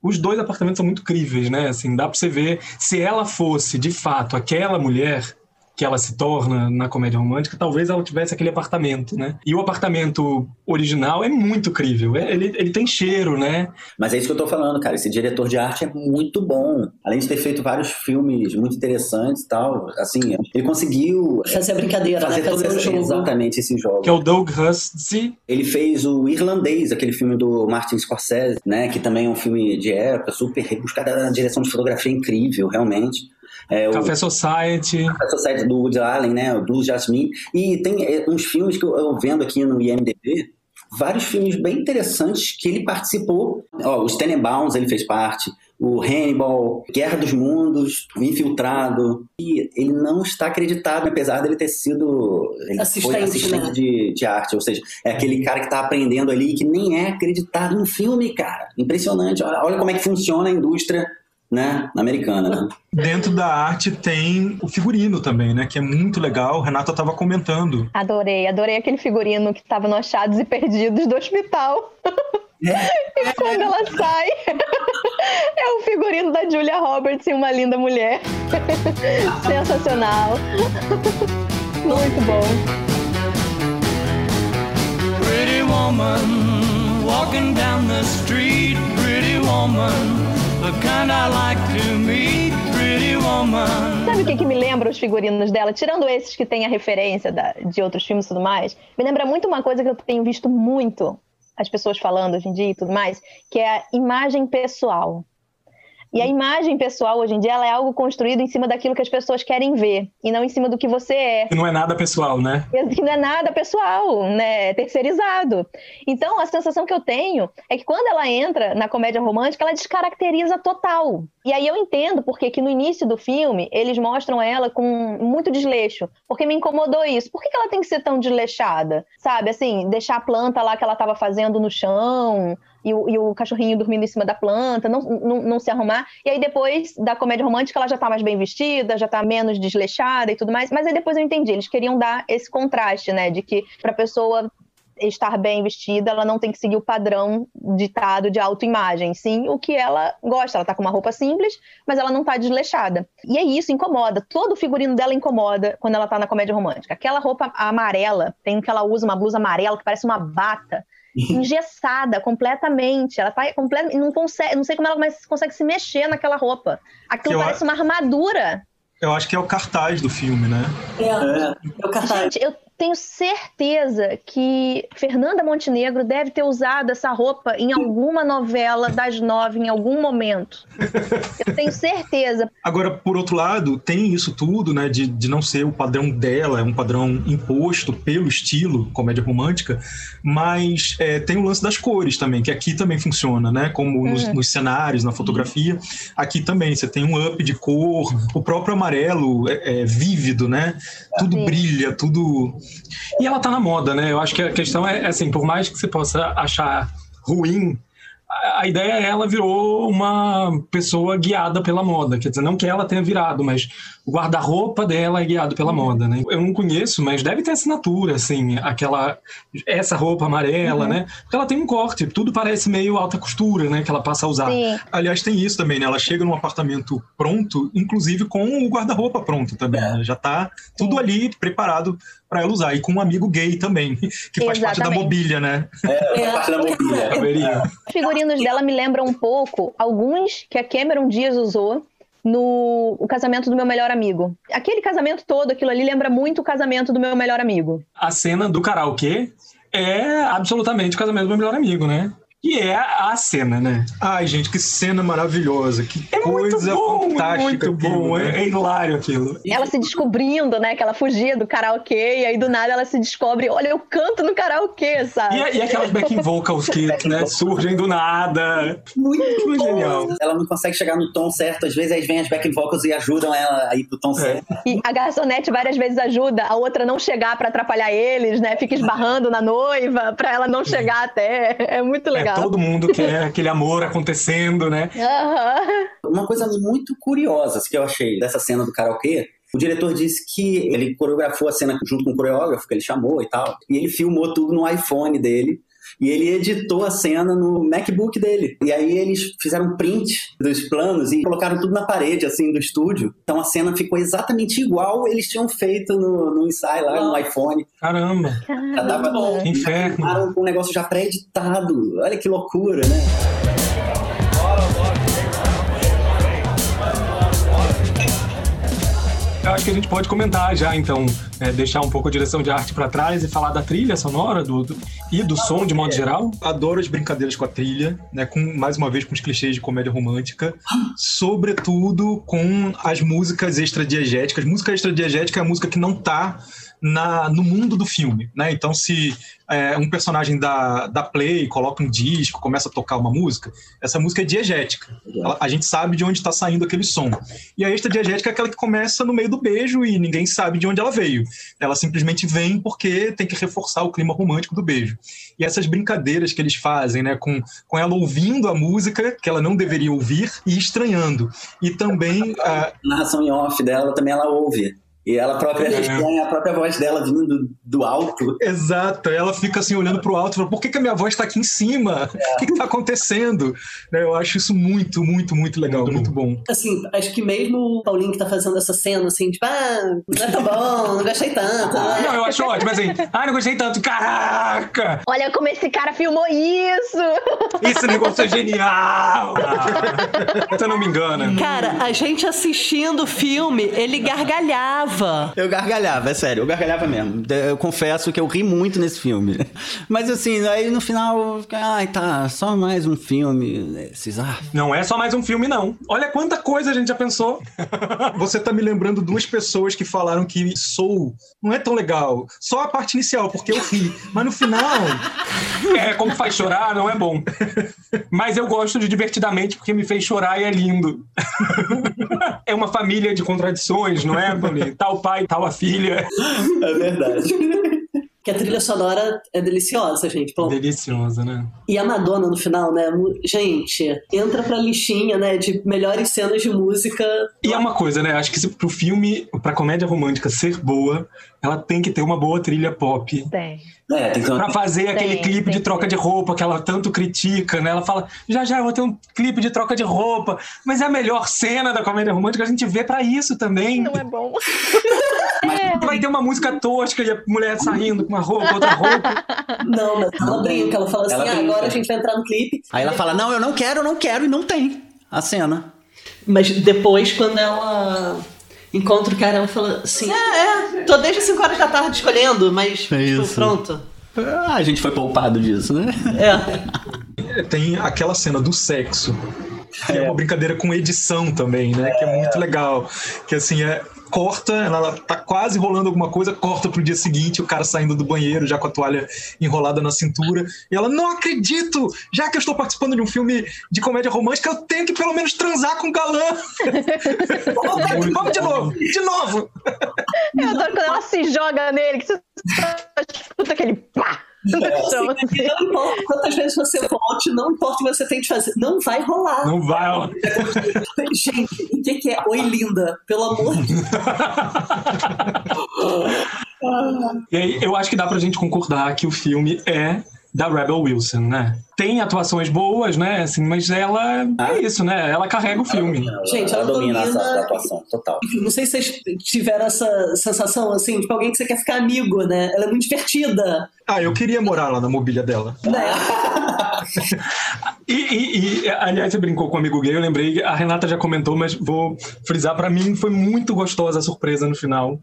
os dois apartamentos são muito críveis, né? Assim, dá pra você ver se ela fosse, de fato, aquela mulher que ela se torna na comédia romântica, talvez ela tivesse aquele apartamento, né? E o apartamento original é muito crível. É, ele, ele tem cheiro, né? Mas é isso que eu tô falando, cara. Esse diretor de arte é muito bom. Além de ter feito vários filmes muito interessantes e tal, assim, ele conseguiu fazer a brincadeira, fazer né? Fazer esse, jogo. exatamente esse jogo. Que é o Doug Husty. Ele fez o Irlandês, aquele filme do Martin Scorsese, né? Que também é um filme de época, super rebuscado, na direção de fotografia incrível, realmente. É, Café Society. Café Society do Woody Allen, né? O Blue Jasmine. E tem é, uns filmes que eu, eu vendo aqui no IMDb, vários filmes bem interessantes que ele participou. Ó, os Tenenbaums ele fez parte, o Hannibal, Guerra dos Mundos, o Infiltrado. E ele não está acreditado, apesar dele ter sido ele assistente, foi assistente né? de, de arte. Ou seja, é aquele cara que está aprendendo ali que nem é acreditado no filme, cara. Impressionante. Olha, olha como é que funciona a indústria né, americana, né? Dentro da arte tem o figurino também, né, que é muito legal. Renata estava comentando. Adorei, adorei aquele figurino que estava no Achados e Perdidos do hospital. É. e quando ela sai, é o figurino da Julia Roberts em Uma Linda Mulher. Sensacional. muito bom. Pretty woman walking down the street, pretty woman Sabe o que, que me lembra os figurinos dela? Tirando esses que tem a referência da, de outros filmes e tudo mais, me lembra muito uma coisa que eu tenho visto muito as pessoas falando hoje em dia e tudo mais, que é a imagem pessoal. E a imagem pessoal hoje em dia ela é algo construído em cima daquilo que as pessoas querem ver e não em cima do que você é. Que não é nada pessoal, né? Que não é nada pessoal, né? É terceirizado. Então a sensação que eu tenho é que quando ela entra na comédia romântica, ela descaracteriza total. E aí eu entendo porque que no início do filme eles mostram ela com muito desleixo, porque me incomodou isso. Por que ela tem que ser tão desleixada? Sabe, assim, deixar a planta lá que ela estava fazendo no chão, e o, e o, cachorrinho dormindo em cima da planta, não, não, não, se arrumar. E aí depois da comédia romântica ela já tá mais bem vestida, já tá menos desleixada e tudo mais. Mas aí depois eu entendi, eles queriam dar esse contraste, né? De que pra pessoa estar bem vestida, ela não tem que seguir o padrão ditado de autoimagem, sim o que ela gosta. Ela tá com uma roupa simples, mas ela não tá desleixada. E é isso, incomoda. Todo o figurino dela incomoda quando ela tá na comédia romântica. Aquela roupa amarela, tem que ela usa uma blusa amarela que parece uma bata engessada completamente. Ela tá completa, não consegue, não sei como ela mas consegue se mexer naquela roupa. Aquilo eu parece uma armadura. Eu acho que é o cartaz do filme, né? É, é o cartaz. Gente, eu tenho certeza que Fernanda Montenegro deve ter usado essa roupa em alguma novela das nove, em algum momento. Eu tenho certeza. Agora, por outro lado, tem isso tudo, né, de, de não ser o padrão dela, é um padrão imposto pelo estilo comédia romântica, mas é, tem o lance das cores também, que aqui também funciona, né, como nos, uhum. nos cenários, na fotografia. Aqui também, você tem um up de cor, o próprio amarelo é, é vívido, né, tudo Sim. brilha, tudo e ela tá na moda, né? Eu acho que a questão é, assim, por mais que você possa achar ruim a ideia é ela virou uma pessoa guiada pela moda. Quer dizer, não que ela tenha virado, mas o guarda-roupa dela é guiado pela moda, né? Eu não conheço, mas deve ter assinatura, assim, aquela. Essa roupa amarela, uhum. né? Porque ela tem um corte, tudo parece meio alta costura, né? Que ela passa a usar. Sim. Aliás, tem isso também, né? Ela chega num apartamento pronto, inclusive com o guarda-roupa pronto também. Né? Já tá tudo Sim. ali preparado para ela usar. E com um amigo gay também, que faz Exatamente. parte da mobília, né? É, faz parte da mobília. Os figurinos dela me lembram um pouco alguns que a Cameron Diaz usou no o casamento do meu melhor amigo. Aquele casamento todo, aquilo ali lembra muito o casamento do meu melhor amigo. A cena do karaokê é absolutamente o casamento do meu melhor amigo, né? E é a cena, né? Ai, gente, que cena maravilhosa. Que é coisa bom, fantástica. Muito aquilo, bom, né? é, é, hilário aquilo. Ela se descobrindo, né? Que ela fugia do karaokê e aí do nada ela se descobre: olha, eu canto no karaokê, sabe? E, e aquelas backing vocals que né, surgem do nada. Muito, muito genial. Ela não consegue chegar no tom certo, às vezes aí vem as backing vocals e ajudam ela a ir pro tom é. certo. E a garçonete várias vezes ajuda a outra não chegar para atrapalhar eles, né? Fica esbarrando na noiva pra ela não chegar até. É muito legal. É, legal. Todo mundo quer aquele amor acontecendo, né? Uhum. Uma coisa muito curiosa que eu achei dessa cena do karaokê o diretor disse que ele coreografou a cena junto com o coreógrafo que ele chamou e tal, e ele filmou tudo no iPhone dele E ele editou a cena no MacBook dele. E aí eles fizeram print dos planos e colocaram tudo na parede, assim, do estúdio. Então a cena ficou exatamente igual eles tinham feito no, no ensaio lá, no iPhone. Caramba! Já tava, que inferno! Com um negócio já pré-editado. Olha que loucura, né? Acho que a gente pode comentar já, então, é, deixar um pouco a direção de arte para trás e falar da trilha sonora do, do, e do som de modo geral. Adoro as brincadeiras com a trilha, né, com mais uma vez com os clichês de comédia romântica, sobretudo com as músicas extradiegéticas. Música extradiegética é a música que não tá na, no mundo do filme, né? Então, se é, um personagem da, da Play coloca um disco, começa a tocar uma música, essa música é diegética. A, a gente sabe de onde está saindo aquele som. E a extra diegética é aquela que começa no meio do beijo e ninguém sabe de onde ela veio. Ela simplesmente vem porque tem que reforçar o clima romântico do beijo. E essas brincadeiras que eles fazem, né, com, com ela ouvindo a música que ela não deveria ouvir e estranhando. E também. A narração em off dela também ela ouve. E ela própria é. estranha a própria voz dela vindo do, alto. Exato, ela fica assim olhando pro alto e fala, por que, que a minha voz está aqui em cima? É. O que, está acontecendo? Né, eu acho isso muito, muito, muito legal, muito, muito bom. Assim, acho que mesmo o Paulinho que tá fazendo essa cena, assim, tipo, ah, não é tão bom, não gostei tanto. Né? Não, eu acho ótimo, assim, ah, não gostei tanto, caraca! Olha como esse cara filmou isso! Esse negócio é genial! Você não me engana. Cara, a gente assistindo o filme, ele gargalhava gargalhava. Eu gargalhava, é sério, eu gargalhava mesmo. Eu confesso que eu ri muito nesse filme. Mas assim, aí no final, ai tá, só mais um filme. Esses, ah. Não é só mais um filme, não. Olha quanta coisa a gente já pensou. Você tá me lembrando duas pessoas que falaram que Soul não é tão legal. Só a parte inicial, porque eu ri. Mas no final. É, como faz chorar, não é bom. Mas eu gosto de divertidamente porque me fez chorar e é lindo. É uma família de contradições, não é, Bonito? Tal pai, tal a filha. É verdade. Que a trilha sonora é deliciosa, gente. Pô. Deliciosa, né? E a Madonna no final, né? Gente, entra pra listinha, né? De melhores cenas de música. E é uma coisa, né? Acho que se pro filme, pra comédia romântica ser boa, ela tem que ter uma boa trilha pop. Tem. É, tem. Pra fazer tem, aquele clipe tem, de troca de roupa que ela tanto critica, né? Ela fala, já já eu vou ter um clipe de troca de roupa. Mas é a melhor cena da comédia romântica, a gente vê para isso também. Não é bom. Mas vai ter uma música tosca e a mulher saindo com uma roupa, outra roupa. Não, mas ela brinca, ela fala assim, ela ah, agora a gente vai entrar no clipe. Aí ela fala, não, eu não quero, eu não quero, e não tem a cena. Mas depois, quando ela encontra o cara, ela fala assim: É, é, tô desde 5 horas da tarde escolhendo, mas é tipo, pronto. Ah, a gente foi poupado disso, né? É. Tem aquela cena do sexo. Que é. é uma brincadeira com edição também, né? Que é muito legal. Que assim, é, corta, ela tá quase rolando alguma coisa, corta pro dia seguinte, o cara saindo do banheiro já com a toalha enrolada na cintura. E ela, não acredito! Já que eu estou participando de um filme de comédia romântica, eu tenho que pelo menos transar com o galã. Vamos de novo, de novo! Eu adoro quando ela se joga nele, que você É, assim, não importa quantas vezes você volte, não importa o que você tem de fazer, não vai rolar. Não vai rolar. Gente, o que, que é Oi Linda? Pelo amor de Deus. e aí, eu acho que dá pra gente concordar que o filme é da Rebel Wilson, né? Tem atuações boas, né? Assim, mas ela ah. é isso, né? Ela carrega o filme. Ela, Gente, ela, ela domina, domina essa atuação total. Não sei se vocês tiveram essa sensação, assim, tipo alguém que você quer ficar amigo, né? Ela é muito divertida. Ah, eu queria morar lá na mobília dela. Né? e, e, e, aliás, você brincou com um amigo gay, eu lembrei, a Renata já comentou, mas vou frisar, para mim foi muito gostosa a surpresa no final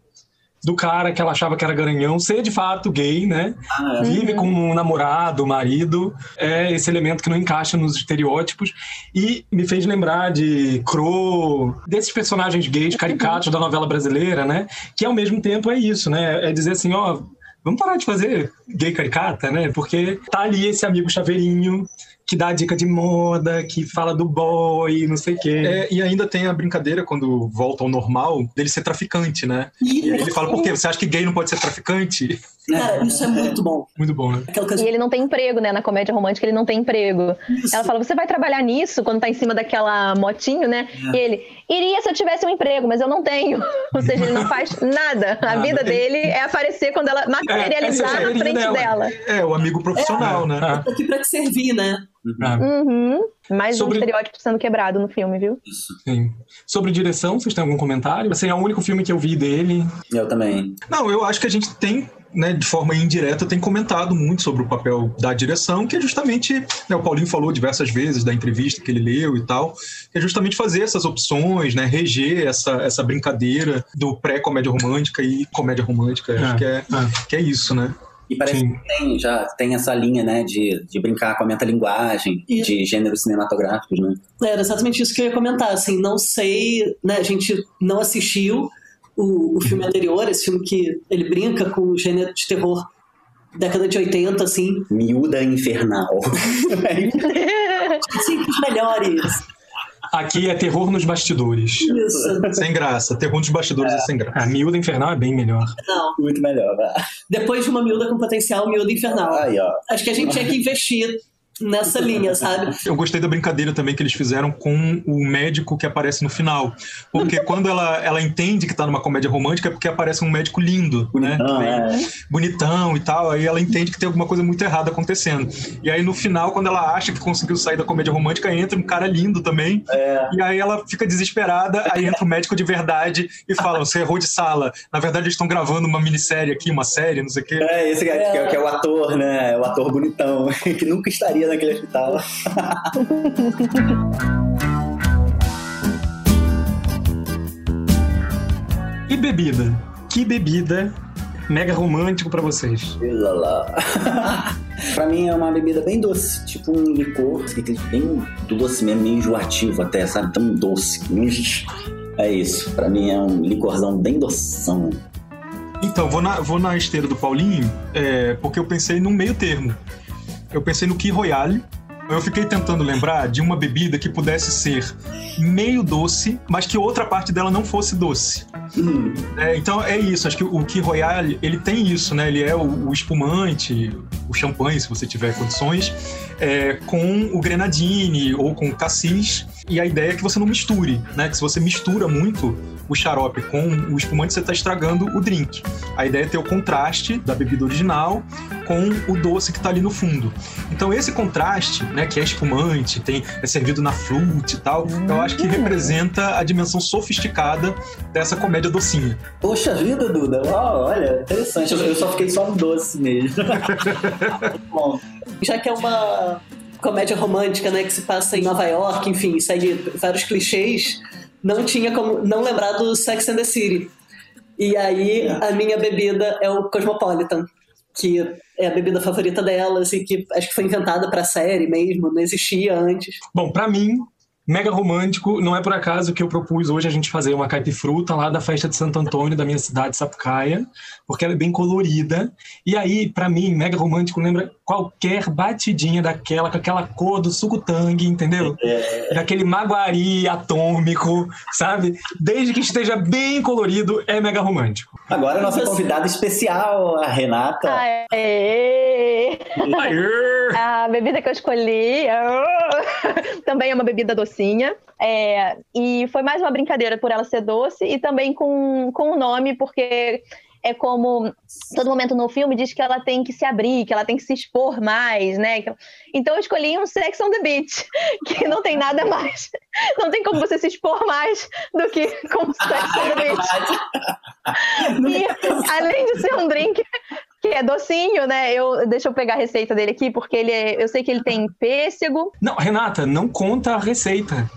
do cara que ela achava que era garanhão ser de fato gay, né? Ah, é. Vive com um namorado, marido, é esse elemento que não encaixa nos estereótipos e me fez lembrar de Cro, desses personagens gays caricatos da novela brasileira, né? Que ao mesmo tempo é isso, né? É dizer assim, ó, vamos parar de fazer gay caricata, né? Porque tá ali esse amigo chaveirinho que dá dica de moda, que fala do boy, não sei o quê. É, e ainda tem a brincadeira, quando volta ao normal, dele ser traficante, né? E, ele fala, por quê? Você acha que gay não pode ser traficante? Cara, isso é muito bom. Muito bom, né? E ele não tem emprego, né? Na comédia romântica, ele não tem emprego. Isso. Ela fala, você vai trabalhar nisso quando tá em cima daquela motinho, né? É. E ele, iria se eu tivesse um emprego, mas eu não tenho. Ou seja, ele não faz nada. A vida dele é aparecer quando ela materializar é, na frente dela. dela. É, o amigo profissional, é, né? É. Tô aqui pra te servir, né? Uhum. Mais Sobre... um estereótipo sendo quebrado no filme, viu? Isso. Sim. Sobre direção, vocês têm algum comentário? Assim, é o único filme que eu vi dele. Eu também. Não, eu acho que a gente tem né, de forma indireta, tem comentado muito sobre o papel da direção, que é justamente, né, o Paulinho falou diversas vezes da entrevista que ele leu e tal, que é justamente fazer essas opções, né, reger essa, essa brincadeira do pré-comédia romântica e comédia romântica. É, acho que é, é, que é isso, né? E parece Sim. que tem, já tem essa linha, né, de, de brincar com a metalinguagem, e... de gêneros cinematográficos, né? Era exatamente isso que eu ia comentar, assim, não sei, né, a gente não assistiu, o, o filme anterior, esse filme que ele brinca com o gênero de terror década de 80, assim. Miúda Infernal. Sim, os melhores. Aqui é terror nos bastidores. Isso. Sem graça. Terror nos bastidores é, é sem graça. A miúda infernal é bem melhor. Não. Muito melhor. Né? Depois de uma miúda com potencial, miúda infernal. Aí, ó. Acho que a gente tinha que investir nessa linha, sabe? Eu gostei da brincadeira também que eles fizeram com o médico que aparece no final. Porque quando ela, ela entende que tá numa comédia romântica é porque aparece um médico lindo, né? bonitão, né? É. Bonitão e tal. Aí ela entende que tem alguma coisa muito errada acontecendo. E aí no final, quando ela acha que conseguiu sair da comédia romântica, entra um cara lindo também. É. E aí ela fica desesperada. Aí entra o médico de verdade e fala: Você errou de sala. Na verdade, eles estão gravando uma minissérie aqui, uma série, não sei o quê. É, esse cara que é, que é o ator, né? O ator bonitão, que nunca estaria naquele hospital. e bebida? Que bebida mega romântico para vocês? pra mim é uma bebida bem doce, tipo um licor, bem doce mesmo, meio enjoativo até, sabe? Tão doce. É isso, pra mim é um licorzão bem doção. Então, vou na, vou na esteira do Paulinho, é, porque eu pensei num meio termo. Eu pensei no Key Royale, eu fiquei tentando lembrar de uma bebida que pudesse ser meio doce, mas que outra parte dela não fosse doce. Hum. É, então é isso, acho que o Key Royale, ele tem isso, né? Ele é o, o espumante, o champanhe, se você tiver condições, é, com o grenadine ou com o cassis, e a ideia é que você não misture, né? Que se você mistura muito o xarope com o espumante, você está estragando o drink. A ideia é ter o contraste da bebida original com o doce que está ali no fundo. Então esse contraste, né, que é espumante, tem é servido na flute e tal, hum. eu acho que representa a dimensão sofisticada dessa comédia docinha. Poxa vida, Duda, Uau, olha, interessante. Eu só fiquei só no doce mesmo. Bom, já que é uma comédia romântica, né, que se passa em Nova York, enfim, segue vários clichês, não tinha como não lembrar do Sex and the City. E aí a minha bebida é o Cosmopolitan, que é a bebida favorita delas e que acho que foi inventada para a série mesmo, não existia antes. Bom, para mim, mega romântico. Não é por acaso que eu propus hoje a gente fazer uma caipifruta lá da festa de Santo Antônio, da minha cidade, Sapucaia, porque ela é bem colorida. E aí, para mim, mega romântico lembra qualquer batidinha daquela, com aquela cor do suco tangue, entendeu? É. Daquele maguari atômico, sabe? Desde que esteja bem colorido, é mega romântico. Agora, a nossa convidada especial, a Renata. Aê! Aê! A bebida que eu escolhi também é uma bebida docinha. É, e foi mais uma brincadeira por ela ser doce e também com, com o nome, porque é como todo momento no filme diz que ela tem que se abrir, que ela tem que se expor mais, né? Então eu escolhi um Sex on the Beach, que não tem nada mais. Não tem como você se expor mais do que com Sex on the Beach. e além de ser um drink que é docinho, né? Eu, deixa eu pegar a receita dele aqui, porque ele é, eu sei que ele tem pêssego. Não, Renata, não conta a receita.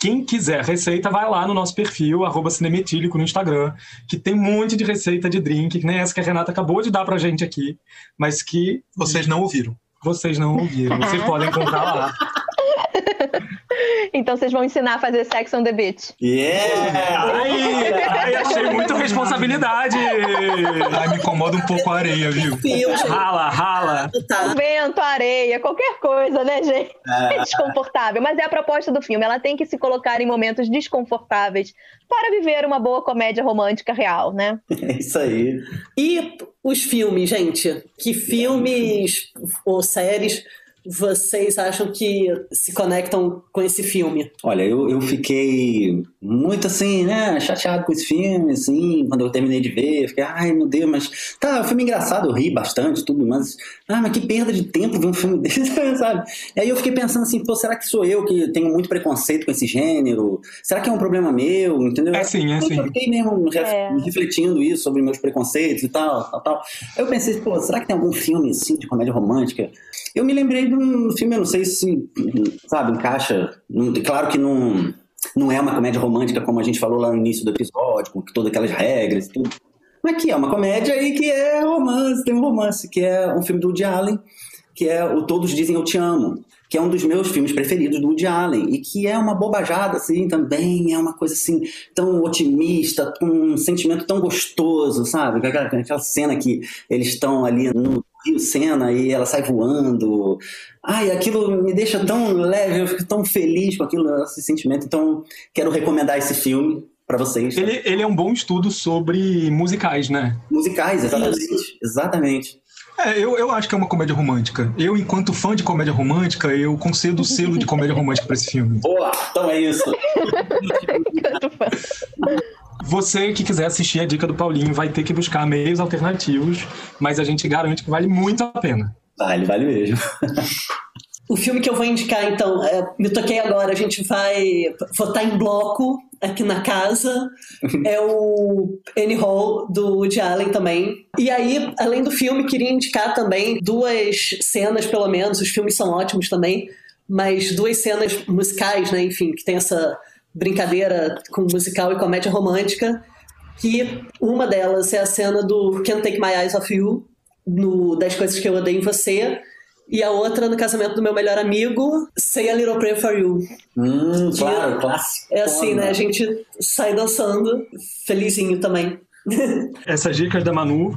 Quem quiser receita, vai lá no nosso perfil, arroba cinemetílico no Instagram, que tem um monte de receita de drink, que nem essa que a Renata acabou de dar pra gente aqui, mas que vocês não ouviram. Vocês não ouviram, vocês podem encontrar lá. Então vocês vão ensinar a fazer Sex on the Beach. Yeah! Ai, ai achei muito responsabilidade! Ai, me incomoda um pouco a areia, viu? Rala, rala. O vento, a areia, qualquer coisa, né, gente? É desconfortável. Mas é a proposta do filme. Ela tem que se colocar em momentos desconfortáveis para viver uma boa comédia romântica real, né? É isso aí. E os filmes, gente? Que filmes ou séries vocês acham que se conectam com esse filme? Olha, eu, eu fiquei muito assim, né, chateado com esse filme, assim, quando eu terminei de ver, eu fiquei, ai meu Deus, mas tá, o filme engraçado, eu ri bastante, tudo, mas, ah, mas que perda de tempo ver um filme desse, sabe? E aí eu fiquei pensando assim, pô, será que sou eu que tenho muito preconceito com esse gênero? Será que é um problema meu, entendeu? É sim, é sim. Eu fiquei mesmo é. refletindo isso sobre meus preconceitos e tal, tal, tal. Eu pensei, pô, será que tem algum filme, assim, de comédia romântica? Eu me lembrei de um filme, eu não sei se, sabe, encaixa, claro que não não é uma comédia romântica, como a gente falou lá no início do episódio, com todas aquelas regras e tudo. Mas que é uma comédia e que é romance, tem um romance, que é um filme do Woody Allen, que é o Todos Dizem Eu Te Amo, que é um dos meus filmes preferidos do Woody Allen, e que é uma bobajada, assim, também, é uma coisa, assim, tão otimista, com um sentimento tão gostoso, sabe? Aquela, aquela cena que eles estão ali no Rio Sena e ela sai voando. Ai, aquilo me deixa tão leve, eu fico tão feliz com aquilo, esse sentimento. Então, quero recomendar esse filme para vocês. Ele, ele é um bom estudo sobre musicais, né? Musicais, exatamente. Exatamente. É, eu, eu acho que é uma comédia romântica. Eu, enquanto fã de comédia romântica, eu concedo o selo de comédia romântica para esse filme. Boa, então é isso. Você que quiser assistir a dica do Paulinho vai ter que buscar meios alternativos, mas a gente garante que vale muito a pena. Vale, vale mesmo. O filme que eu vou indicar, então, é, me toquei agora, a gente vai votar em bloco aqui na casa. é o Annie Hall, do Woody Allen também. E aí, além do filme, queria indicar também duas cenas, pelo menos, os filmes são ótimos também, mas duas cenas musicais, né, enfim, que tem essa brincadeira com musical e comédia romântica, que uma delas é a cena do Can't Take My Eyes Off You, no 10 Coisas Que Eu Odeio em Você, e a outra no casamento do meu melhor amigo, Say a Little Prayer for You. Hum, claro, clássico. É assim, né? A gente sai dançando, felizinho também. Essas dicas da Manu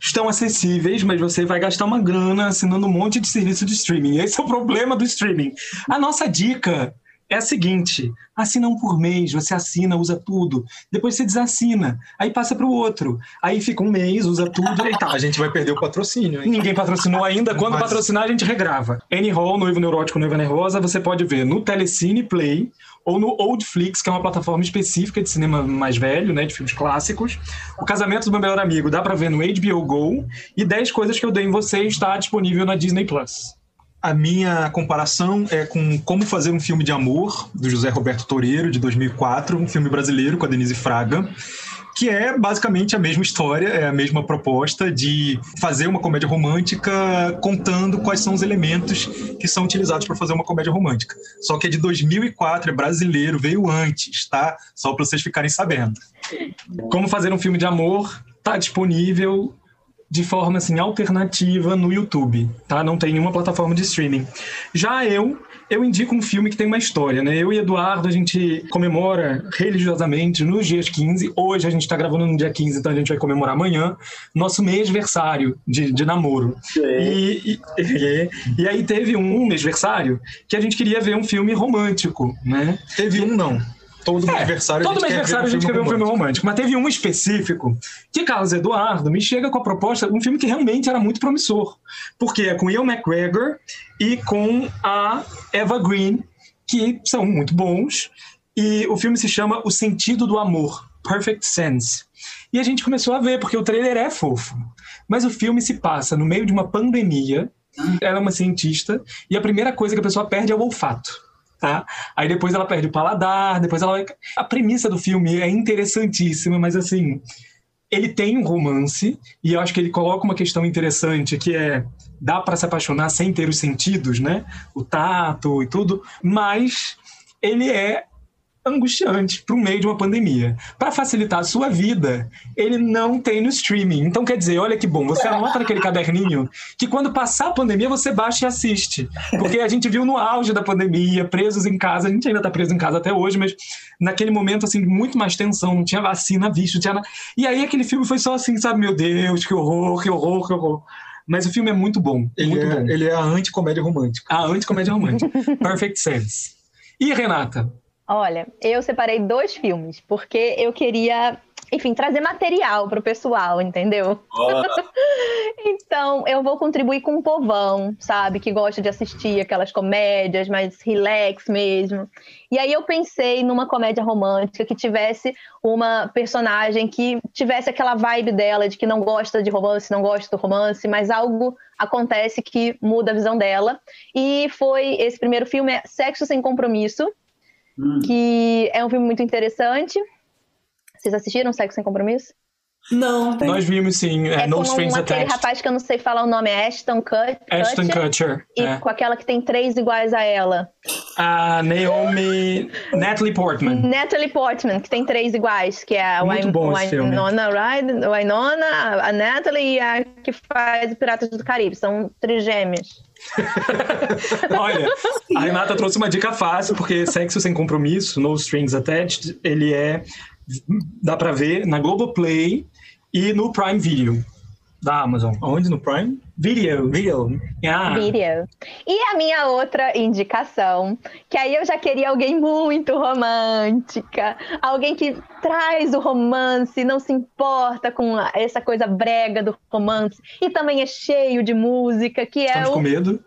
estão acessíveis, mas você vai gastar uma grana assinando um monte de serviço de streaming. Esse é o problema do streaming. A nossa dica é a seguinte: assina um por mês, você assina, usa tudo. Depois você desassina, aí passa para o outro. Aí fica um mês, usa tudo. E tá. A gente vai perder o patrocínio. Hein? Ninguém patrocinou ainda. Quando Mas... patrocinar, a gente regrava. Annie Hall, Noivo Neurótico, Noiva Nervosa, você pode ver no Telecine Play ou no Oldflix, que é uma plataforma específica de cinema mais velho, né, de filmes clássicos. O Casamento do Meu Melhor Amigo dá para ver no HBO Go. E 10 Coisas que Eu Dei em Você está disponível na Disney Plus. A minha comparação é com Como Fazer um Filme de Amor, do José Roberto Toreiro, de 2004, um filme brasileiro com a Denise Fraga, que é basicamente a mesma história, é a mesma proposta de fazer uma comédia romântica contando quais são os elementos que são utilizados para fazer uma comédia romântica. Só que é de 2004, é brasileiro, veio antes, tá? Só para vocês ficarem sabendo. Como Fazer um Filme de Amor está disponível de forma assim alternativa no YouTube, tá? Não tem nenhuma plataforma de streaming. Já eu, eu indico um filme que tem uma história, né? Eu e Eduardo, a gente comemora religiosamente nos dias 15. Hoje a gente tá gravando no dia 15, então a gente vai comemorar amanhã, nosso mêsversário de, de namoro. E, e, e, e, aí teve um mêsversário que a gente queria ver um filme romântico, né? Teve um não. Todo é, aniversário todo aniversário a gente quer ver um filme romântico. Mas teve um específico que Carlos Eduardo me chega com a proposta, um filme que realmente era muito promissor. Porque é com Ian McGregor e com a Eva Green, que são muito bons. E o filme se chama O Sentido do Amor, Perfect Sense. E a gente começou a ver, porque o trailer é fofo. Mas o filme se passa no meio de uma pandemia. Ela é uma cientista, e a primeira coisa que a pessoa perde é o olfato tá? Aí depois ela perde o paladar, depois ela. A premissa do filme é interessantíssima, mas assim. Ele tem um romance, e eu acho que ele coloca uma questão interessante que é dá para se apaixonar sem ter os sentidos, né? O tato e tudo, mas ele é angustiante para o meio de uma pandemia. Para facilitar a sua vida, ele não tem no streaming. Então, quer dizer, olha que bom, você anota naquele caderninho que quando passar a pandemia, você baixa e assiste. Porque a gente viu no auge da pandemia, presos em casa, a gente ainda está preso em casa até hoje, mas naquele momento, assim, muito mais tensão, não tinha vacina visto, tinha nada. E aí aquele filme foi só assim, sabe, meu Deus, que horror, que horror, que horror. Mas o filme é muito bom. Ele, muito é, bom. ele é a anticomédia romântica. A anticomédia romântica. Perfect Sense. E Renata? Olha, eu separei dois filmes, porque eu queria, enfim, trazer material pro pessoal, entendeu? então, eu vou contribuir com o povão, sabe? Que gosta de assistir aquelas comédias mais relax mesmo. E aí eu pensei numa comédia romântica que tivesse uma personagem que tivesse aquela vibe dela de que não gosta de romance, não gosta do romance, mas algo acontece que muda a visão dela. E foi esse primeiro filme, é Sexo Sem Compromisso, que é um filme muito interessante. Vocês assistiram Sexo Sem Compromisso? Não. Nós vimos sim, é, É No com Strings aquele Attached. rapaz que eu não sei falar o nome, é Ashton Kut- Ashton Kutcher. Kutcher. E é. com aquela que tem três iguais a ela. A Naomi... Natalie Portman. Natalie Portman, que tem três iguais, que é a Muito bom esse. Winona Ryder, Winona, a Natalie e a que faz Piratas do Caribe. São trigêmeos. Olha, a Renata trouxe uma dica fácil, porque Sexo Sem Compromisso, No Strings Attached, ele é... Dá pra ver na Globoplay e no Prime Video da Amazon. Onde? No Prime? Video. Video. Ah, Video. E a minha outra indicação, que aí eu já queria alguém muito romântica, alguém que traz o romance, não se importa com essa coisa brega do romance, e também é cheio de música, que é estamos com o medo.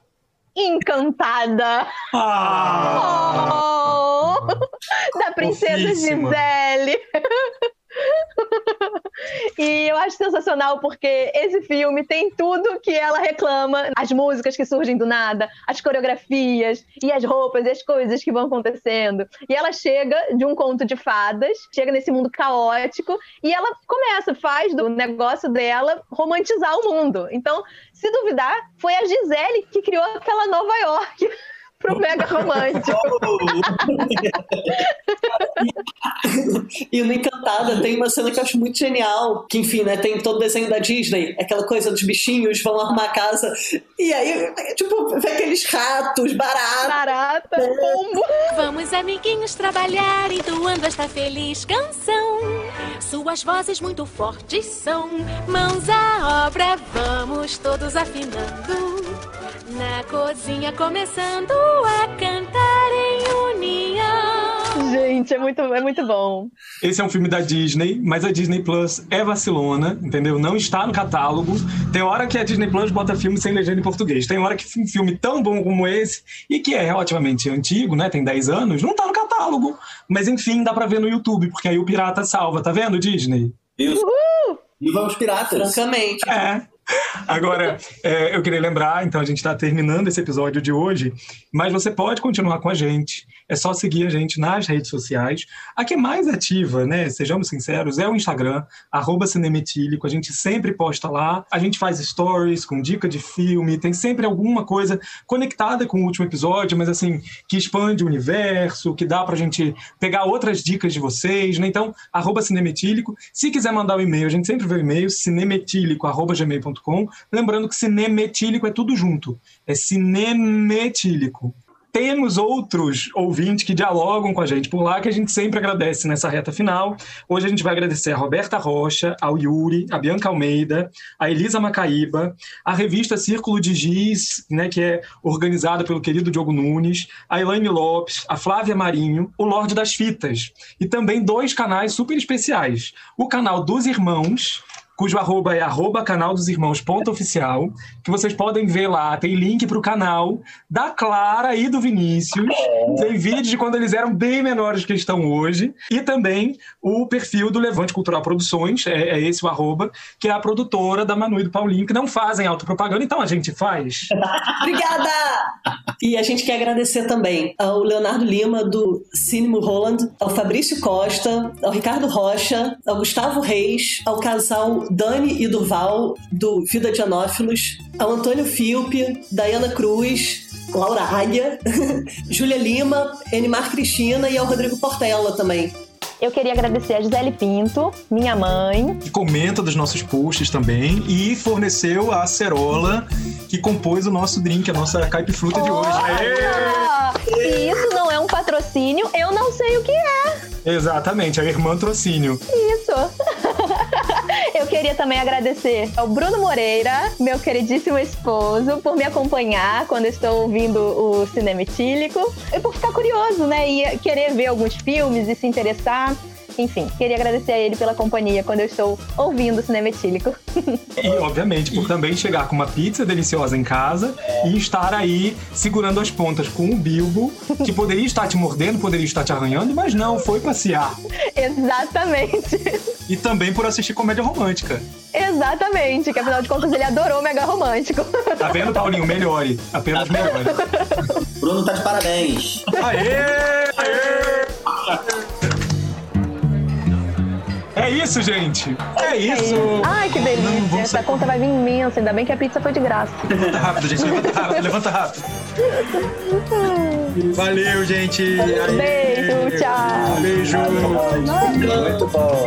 Encantada. Ah! Oh, da princesa Fofíssima. Gisele. E eu acho sensacional porque esse filme tem tudo que ela reclama, as músicas que surgem do nada, as coreografias e as roupas e as coisas que vão acontecendo. E ela chega de um conto de fadas, chega nesse mundo caótico e ela começa, faz do negócio dela romantizar o mundo. Então, se duvidar, foi a Gisele que criou aquela Nova York pro mega romântico. E no Encantada tem uma cena que eu acho muito genial, que enfim, né, tem todo o desenho da Disney, aquela coisa dos bichinhos vão arrumar a casa, e aí, tipo, vem aqueles ratos, baratos. Barata, pombo. Vamos, amiguinhos, trabalhar entoando esta feliz canção. Suas vozes muito fortes são, mãos à obra, vamos todos afinando. Na cozinha começando a cantar em união. Gente, é muito, é muito bom. Esse é um filme da Disney, mas a Disney Plus é vacilona, entendeu? Não está no catálogo. Tem hora que a Disney Plus bota filme sem legenda em português. Tem hora que um filme tão bom como esse, e que é relativamente antigo, né? Tem 10 anos, não tá no catálogo. Mas enfim, dá pra ver no YouTube, porque aí o pirata salva, tá vendo, Disney? Isso. E vamos piratas. Francamente. É. Agora, é, eu queria lembrar, então a gente está terminando esse episódio de hoje, mas você pode continuar com a gente. É só seguir a gente nas redes sociais. A que é mais ativa, né? Sejamos sinceros, é o Instagram, arroba Cinemetílico. A gente sempre posta lá. A gente faz stories com dica de filme, tem sempre alguma coisa conectada com o último episódio, mas assim, que expande o universo, que dá pra gente pegar outras dicas de vocês, né? Então, arroba Cinemetílico. Se quiser mandar o e-mail, a gente sempre vê o e-mail, cinemetílico.gmail.com. Lembrando que cinemetílico é tudo junto. É cinemetílico. Temos outros ouvintes que dialogam com a gente por lá, que a gente sempre agradece nessa reta final. Hoje a gente vai agradecer a Roberta Rocha, ao Yuri, a Bianca Almeida, a Elisa Macaíba, a revista Círculo de Giz, né, que é organizada pelo querido Diogo Nunes, a Elaine Lopes, a Flávia Marinho, o Lorde das Fitas. E também dois canais super especiais. O canal dos Irmãos, cujo arroba é arroba canal dos irmãos ponto oficial, que vocês podem ver lá, tem link para o canal da Clara e do Vinícius, tem vídeo de quando eles eram bem menores que estão hoje, e também o perfil do Levante Cultural Produções, é, é esse o arroba, que é a produtora da Manu e do Paulinho, que não fazem autopropaganda, então a gente faz. Obrigada! E a gente quer agradecer também ao Leonardo Lima, do Cinema Holland, ao Fabrício Costa, ao Ricardo Rocha, ao Gustavo Reis, ao casal Dani e Durval, do Vida de Anófilos, ao Antônio Filpe, Dayana Cruz, Laura Águia, Júlia Lima, Enimar Cristina e ao Rodrigo Portela também. Eu queria agradecer a Gisele Pinto, minha mãe. Que comenta dos nossos posts também e forneceu a acerola que compôs o nosso drink, a nossa caipifruta de hoje. Se isso não é um patrocínio, eu não sei o que é. Exatamente, a irmã trocínio. Isso. Queria também agradecer ao Bruno Moreira, meu queridíssimo esposo, por me acompanhar quando estou ouvindo o Cinema Etílico e por ficar curioso, né? E querer ver alguns filmes e se interessar. Enfim, queria agradecer a ele pela companhia quando eu estou ouvindo o cinema etílico. E, obviamente, por também chegar com uma pizza deliciosa em casa e estar aí segurando as pontas com um bilbo que poderia estar te mordendo, poderia estar te arranhando, mas não, foi passear. Exatamente. E também por assistir comédia romântica. Exatamente, que afinal de contas ele adorou o Mega Romântico. Tá vendo, Paulinho? Melhore. Apenas melhore. Bruno tá de parabéns. Aê! Aê! É isso, gente. É isso. Ai, que delícia. Essa conta vai vir imensa. Ainda bem que a pizza foi de graça. Levanta rápido, gente. Levanta rápido. Levanta rápido. Valeu, gente. Beijo, tchau. Beijo. Muito bom.